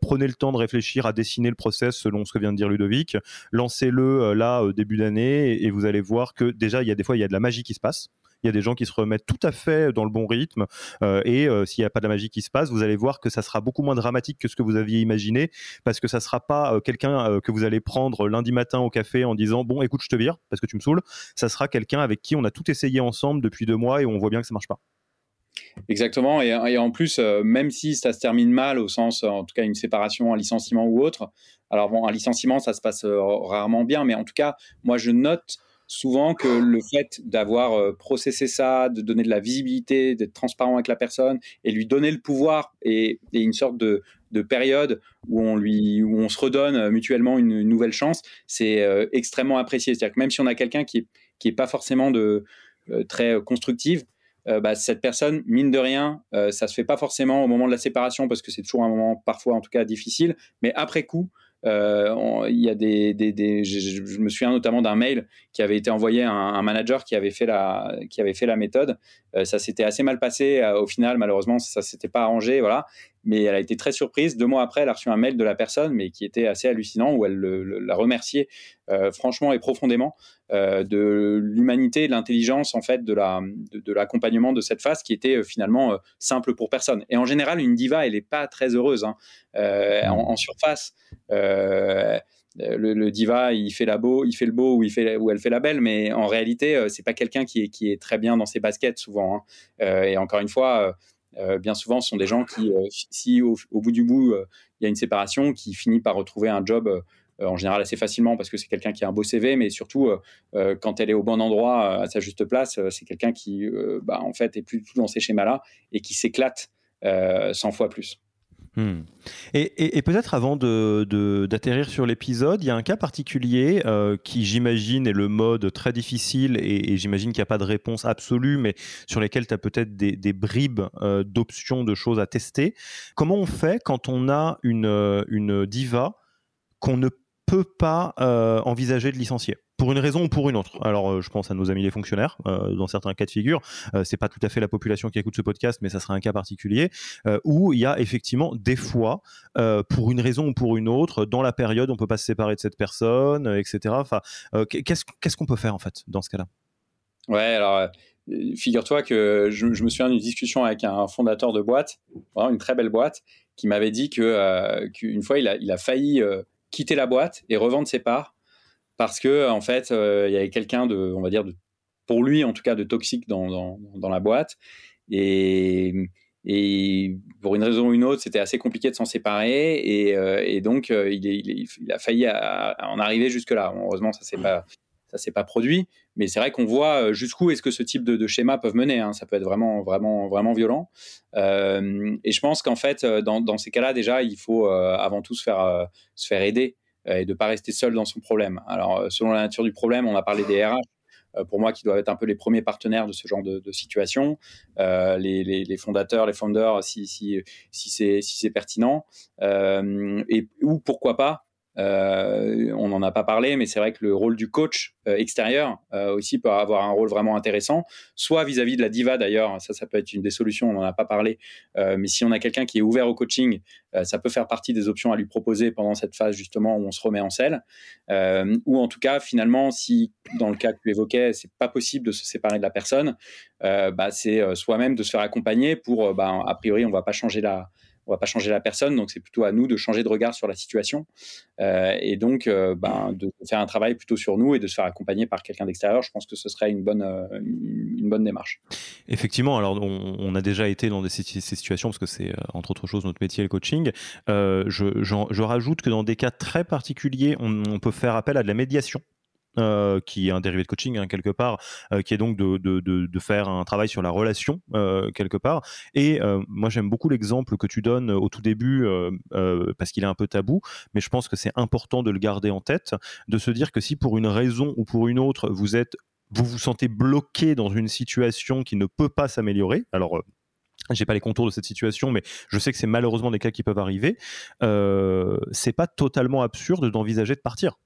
S1: prenez le temps de réfléchir à dessiner le process selon ce que vient de dire Ludovic. Lancez-le là début d'année et, vous allez voir que déjà, il y a des fois, il y a de la magie qui se passe. Il y a des gens qui se remettent tout à fait dans le bon rythme. Euh, et euh, s'il n'y a pas de la magie qui se passe, vous allez voir que ça sera beaucoup moins dramatique que ce que vous aviez imaginé, parce que ça sera pas euh, quelqu'un que vous allez prendre lundi matin au café en disant bon, écoute, je te vire parce que tu me saoules. Ça sera quelqu'un avec qui on a tout essayé ensemble depuis deux mois et on voit bien que ça marche pas.
S2: Exactement. Et, en plus, même si ça se termine mal, au sens, en tout cas, une séparation, un licenciement ou autre. Alors bon, un licenciement, ça se passe rarement bien, mais en tout cas, moi, je note souvent que le fait d'avoir euh, processé ça, de donner de la visibilité, d'être transparent avec la personne et lui donner le pouvoir et, une sorte de, période où on, se redonne mutuellement une, nouvelle chance, c'est euh, extrêmement apprécié. C'est-à-dire que même si on a quelqu'un qui n'est qui est pas forcément de, euh, très constructive, bah, cette personne, mine de rien, ça se fait pas forcément au moment de la séparation parce que c'est toujours un moment parfois en tout cas difficile, mais après coup, euh, il y a des, des, je, me souviens notamment d'un mail qui avait été envoyé à un, manager qui avait fait la, qui avait fait la méthode. Euh, ça s'était assez mal passé. Euh, au final, malheureusement, ça s'était pas arrangé. Voilà mais elle a été très surprise. Deux mois après, elle a reçu un mail de la personne, mais qui était assez hallucinant, où elle la remerciait franchement et profondément de l'humanité de l'intelligence en fait de la de, l'accompagnement de cette phase qui était finalement simple pour personne. Et en général, une diva, elle n'est pas très heureuse hein. en, surface. Le, diva, il fait la beau, il fait le beau ou elle fait la belle, mais en réalité, c'est pas quelqu'un qui est, qui est très bien dans ses baskets souvent. Hein. et encore une fois, bien souvent, ce sont des gens qui, si au, bout du bout, il y a une séparation, qui finit par retrouver un job en général assez facilement parce que c'est quelqu'un qui a un beau CV, mais surtout quand elle est au bon endroit, à sa juste place, c'est quelqu'un qui, bah, en fait, est plus dans ces schémas-là et qui s'éclate 100 fois plus.
S1: Hmm. Et, peut-être avant d'atterrir sur l'épisode, il y a un cas particulier euh, qui, j'imagine, est le mode très difficile et, j'imagine qu'il n'y a pas de réponse absolue, mais sur lesquels tu as peut-être des, bribes euh, d'options, de choses à tester. Comment on fait quand on a une, une diva qu'on ne peut pas euh, envisager de licencier? Pour une raison ou pour une autre. Alors, euh, je pense à nos amis les fonctionnaires, euh, dans certains cas de figure. Euh, c'est pas tout à fait la population qui écoute ce podcast, mais ça serait un cas particulier où il y a effectivement des fois, pour une raison ou pour une autre, dans la période, on peut pas se séparer de cette personne, etc. Enfin, qu'est-ce qu'on peut faire en fait dans ce cas-là?
S2: Ouais, alors figure-toi que je, me souviens d'une discussion avec un fondateur de boîte, vraiment une très belle boîte, qui m'avait dit que qu'une fois il a, il a failli quitter la boîte et revendre ses parts parce que en fait, euh, il y avait quelqu'un de, on va dire, de, pour lui en tout cas, de toxique dans, dans, dans la boîte. Et, et, pour une raison ou une autre, c'était assez compliqué de s'en séparer. Et, euh, et donc, euh, il, il, a failli en arriver jusque-là. heureusement, ça s'est pas pas produit, mais c'est vrai qu'on voit jusqu'où est-ce que ce type de, de schéma peuvent mener. Hein. Ça peut être vraiment, vraiment, vraiment violent. Euh, et je pense qu'en fait, dans, dans ces cas-là, déjà, il faut avant tout se faire, se faire aider. Euh, et de ne pas rester seul dans son problème. Alors, euh, selon la nature du problème, on a parlé des RH euh, pour moi qui doivent être un peu les premiers partenaires de ce genre de, situation, les, fondateurs, les founders, si, c'est pertinent, et ou pourquoi pas euh, on n'en a pas parlé, mais c'est vrai que le rôle du coach euh, extérieur euh, aussi peut avoir un rôle vraiment intéressant, soit vis-à-vis de la diva d'ailleurs, ça, ça peut être une des solutions, on n'en a pas parlé, mais si on a quelqu'un qui est ouvert au coaching, ça peut faire partie des options à lui proposer pendant cette phase justement où on se remet en selle, ou en tout cas finalement si dans le cas que tu évoquais, c'est pas possible de se séparer de la personne, bah, c'est soi-même de se faire accompagner pour, bah, a priori on va pas changer la on va pas changer la personne, donc c'est plutôt à nous de changer de regard sur la situation euh, et donc euh, ben, de faire un travail plutôt sur nous et de se faire accompagner par quelqu'un d'extérieur. Je pense que ce serait une bonne, euh, une bonne démarche.
S1: Effectivement, alors on, a déjà été dans ces, situations parce que c'est entre autres choses notre métier le coaching. je, rajoute que dans des cas très particuliers, on peut faire appel à de la médiation qui est un dérivé de coaching hein, quelque part, qui est donc de, de, de, faire un travail sur la relation quelque part. Et moi j'aime beaucoup l'exemple que tu donnes au tout début parce qu'il est un peu tabou, mais je pense que c'est important de le garder en tête, de se dire que si pour une raison ou pour une autre vous êtes vous vous sentez bloqué dans une situation qui ne peut pas s'améliorer. Alors, j'ai pas les contours de cette situation, mais je sais que c'est malheureusement des cas qui peuvent arriver. Euh, c'est pas totalement absurde d'envisager de partir.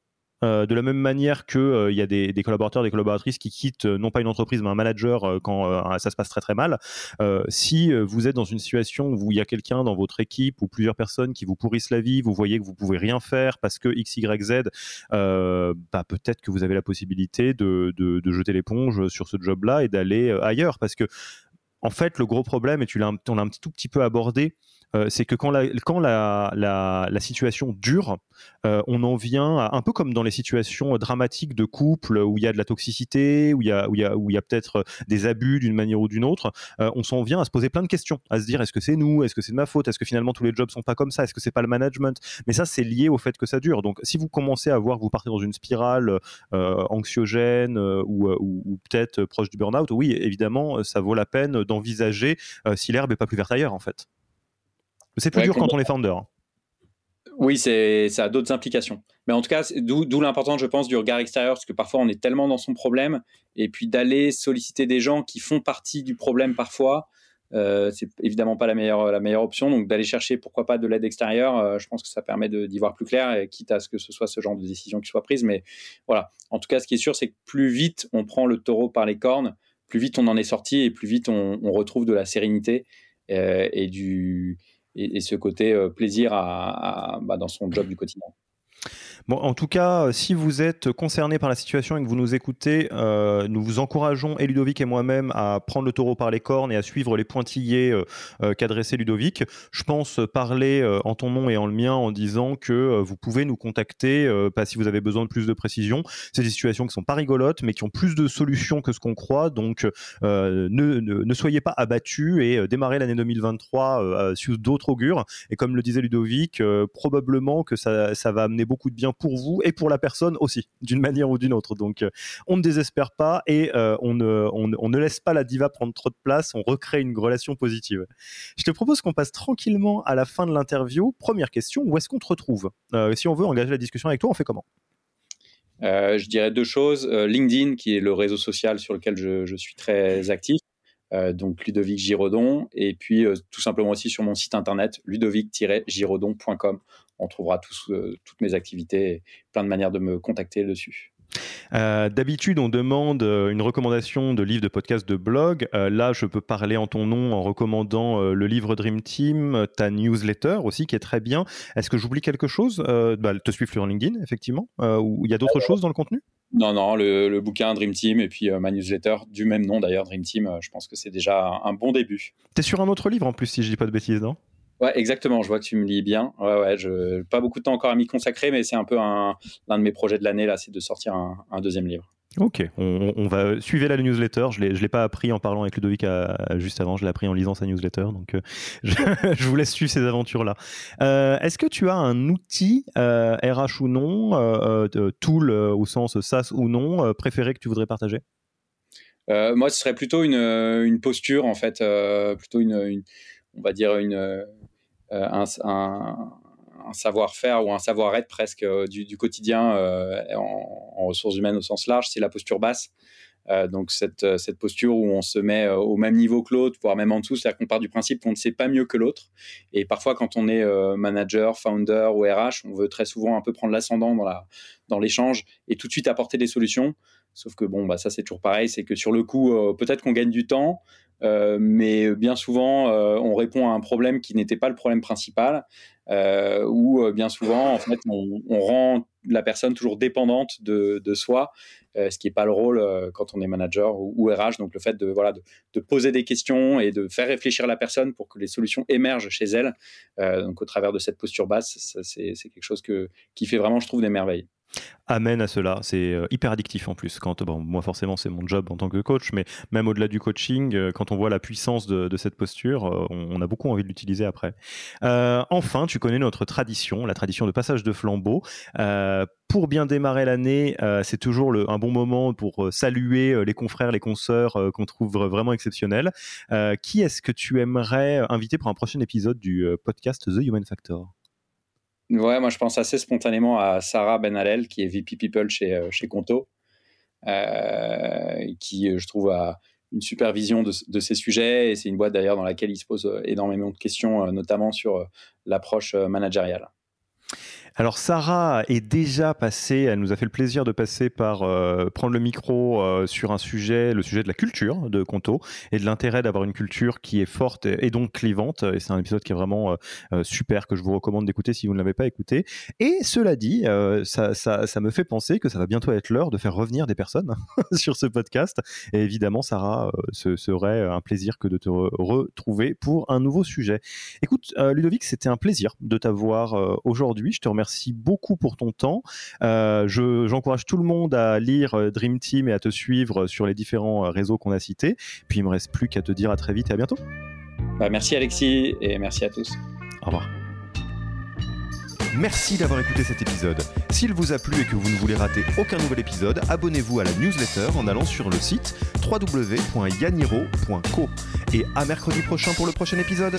S1: Euh, de la même manière qu'il euh, y a des, collaborateurs, des collaboratrices qui quittent euh, non pas une entreprise mais un manager quand ça se passe très très mal. si vous êtes dans une situation où il y a quelqu'un dans votre équipe ou plusieurs personnes qui vous pourrissent la vie, vous voyez que vous pouvez rien faire parce que X, Y, Z, bah, peut-être que vous avez la possibilité de, de jeter l'éponge sur ce job-là et d'aller ailleurs parce que en fait, le gros problème, et tu l'as, un tout petit peu abordé, euh, c'est que quand, la, situation dure, euh, on en vient un peu comme dans les situations dramatiques de couple où il y a de la toxicité, où il y a, peut-être des abus d'une manière ou d'une autre, euh, on s'en vient à se poser plein de questions, à se dire est-ce que c'est nous, est-ce que c'est de ma faute, est-ce que finalement tous les jobs sont pas comme ça, est-ce que c'est pas le management? Mais ça, c'est lié au fait que ça dure. Donc, si vous commencez à voir que vous partez dans une spirale anxiogène ou, ou, peut-être proche du burn-out, oui, évidemment, ça vaut la peine d'envisager si l'herbe est pas plus verte ailleurs, en fait. C'est plus dur quand on est founder.
S2: Oui, c'est, ça a d'autres implications. Mais en tout cas, d'où, l'importance, je pense, du regard extérieur, parce que parfois on est tellement dans son problème, et puis d'aller solliciter des gens qui font partie du problème parfois, euh, c'est évidemment pas la meilleure, la meilleure option. Donc d'aller chercher, pourquoi pas, de l'aide extérieure, euh, je pense que ça permet d'y voir plus clair, et quitte à ce que ce soit ce genre de décision qui soit prise. Mais voilà, en tout cas, ce qui est sûr, c'est que plus vite on prend le taureau par les cornes, plus vite on en est sorti, et plus vite on, retrouve de la sérénité euh, et du et, ce côté euh, plaisir à, bah, dans son job du quotidien.
S1: En tout cas, euh, si vous êtes concerné par la situation et que vous nous écoutez, euh, nous vous encourageons, et Ludovic et moi-même, à prendre le taureau par les cornes et à suivre les pointillés euh, qu'a dressé Ludovic. Je pense parler en ton nom et en le mien en disant que vous pouvez nous contacter si vous avez besoin de plus de précision. C'est des situations qui sont pas rigolotes, mais qui ont plus de solutions que ce qu'on croit. Donc, ne, ne, soyez pas abattus et démarrez l'année 2023 sur d'autres augures. Et comme le disait Ludovic, probablement que ça, ça va amener beaucoup de bien pour vous et pour la personne aussi, d'une manière ou d'une autre. Donc, euh, on ne désespère pas et euh, on, ne, laisse pas la diva prendre trop de place, on recrée une relation positive. Je te propose qu'on passe tranquillement à la fin de l'interview. Première question, où est-ce qu'on te retrouve? Euh, Si on veut engager la discussion avec toi, on fait comment?
S2: Je dirais deux choses. LinkedIn, qui est le réseau social sur lequel je, je suis très actif. donc Ludovic Giraudon, et puis tout simplement aussi sur mon site internet ludovic-giraudon.com on trouvera tous, euh, toutes mes activités et plein de manières de me contacter dessus.
S1: Euh, d'habitude, on demande euh, une recommandation de livre, de podcast, de blog. là, je peux parler en ton nom en recommandant le livre Dream Team, ta newsletter aussi, qui est très bien. Est-ce que j'oublie quelque chose? Bah, Te suivre sur LinkedIn, effectivement. ou il y a d'autres choses dans le contenu?
S2: non, non, le, bouquin Dream Team et puis ma newsletter du même nom d'ailleurs, Dream Team, je pense que c'est déjà un, bon début.
S1: Tu es sur un autre livre en plus, si je dis pas de bêtises, non?
S2: Ouais, exactement. Je vois que tu me lis bien. Ouais, ouais. Je pas beaucoup de temps encore à m'y consacrer, mais c'est un peu un l'un de mes projets de l'année là, c'est de sortir un, deuxième livre.
S1: Ok, on, va suivre la newsletter. Je ne l'ai pas appris en parlant avec Ludovic juste avant, je l'ai appris en lisant sa newsletter. Donc, euh, je, vous laisse suivre ces aventures-là. Euh, est-ce que tu as un outil, RH euh, ou non, tool au sens SaaS ou non, préféré que tu voudrais partager?
S2: Moi, ce serait plutôt une, une posture, en fait, plutôt une, une, on va dire une, euh, un, savoir-faire ou un savoir-être presque euh, du, quotidien euh, en, ressources humaines au sens large, c'est la posture basse. donc cette, cette, posture où on se met au même niveau que l'autre, voire même en dessous, c'est-à-dire qu'on part du principe qu'on ne sait pas mieux que l'autre. Et parfois, quand on est manager, founder ou RH, on veut très souvent un peu prendre l'ascendant dans, la, dans l'échange et tout de suite apporter des solutions. Sauf que bon, bah, ça c'est toujours pareil, c'est que sur le coup, peut-être qu'on gagne du temps, euh, mais bien souvent, euh, on répond à un problème qui n'était pas le problème principal, euh, ou bien souvent, en fait, on, rend la personne toujours dépendante de, soi, ce qui n'est pas le rôle quand on est manager ou, RH. Donc, le fait de, voilà, de, poser des questions et de faire réfléchir la personne pour que les solutions émergent chez elle, donc au travers de cette posture basse, c'est quelque chose que, qui fait vraiment, je trouve, des merveilles.
S1: Amène à cela. C'est euh, hyper addictif en plus. Quand, bon, moi, forcément, c'est mon job en tant que coach, mais même au-delà du coaching, euh, quand on voit la puissance de, cette posture, euh, on, a beaucoup envie de l'utiliser après. enfin, tu connais notre tradition, la tradition de passage de flambeau. pour bien démarrer l'année, c'est toujours un bon moment pour saluer les confrères, les consoeurs qu'on trouve vraiment exceptionnels. qui est-ce que tu aimerais inviter pour un prochain épisode du podcast The Human Factor?
S2: Ouais, moi je pense assez spontanément à Sarah Benalel, qui est VP People chez, euh, Conto, euh, qui euh, je trouve a une super vision de, de ces sujets. Et c'est une boîte d'ailleurs dans laquelle il se pose énormément de questions, notamment sur l'approche managériale.
S1: Alors Sarah est déjà passée, elle nous a fait le plaisir de passer par euh, prendre le micro euh, sur un sujet, le sujet de la culture de Conto et de l'intérêt d'avoir une culture qui est forte et, donc clivante. Et c'est un épisode qui est vraiment euh, super que je vous recommande d'écouter si vous ne l'avez pas écouté. Et cela dit, ça, ça, me fait penser que ça va bientôt être l'heure de faire revenir des personnes sur ce podcast. Et évidemment, Sarah, ce serait un plaisir que de te retrouver pour un nouveau sujet. Écoute, Ludovic, c'était un plaisir de t'avoir aujourd'hui. Je te remercie Merci beaucoup pour ton temps. Euh, j'encourage tout le monde à lire euh, Dream Team et à te suivre sur les différents euh, réseaux qu'on a cités. Puis il me reste plus qu'à te dire à très vite et à bientôt.
S2: Bah, merci Alexis et merci à tous.
S1: Au revoir. Merci d'avoir écouté cet épisode. S'il vous a plu et que vous ne voulez rater aucun nouvel épisode, abonnez-vous à la newsletter en allant sur le site www.yaniro.co. Et à mercredi prochain pour le prochain épisode.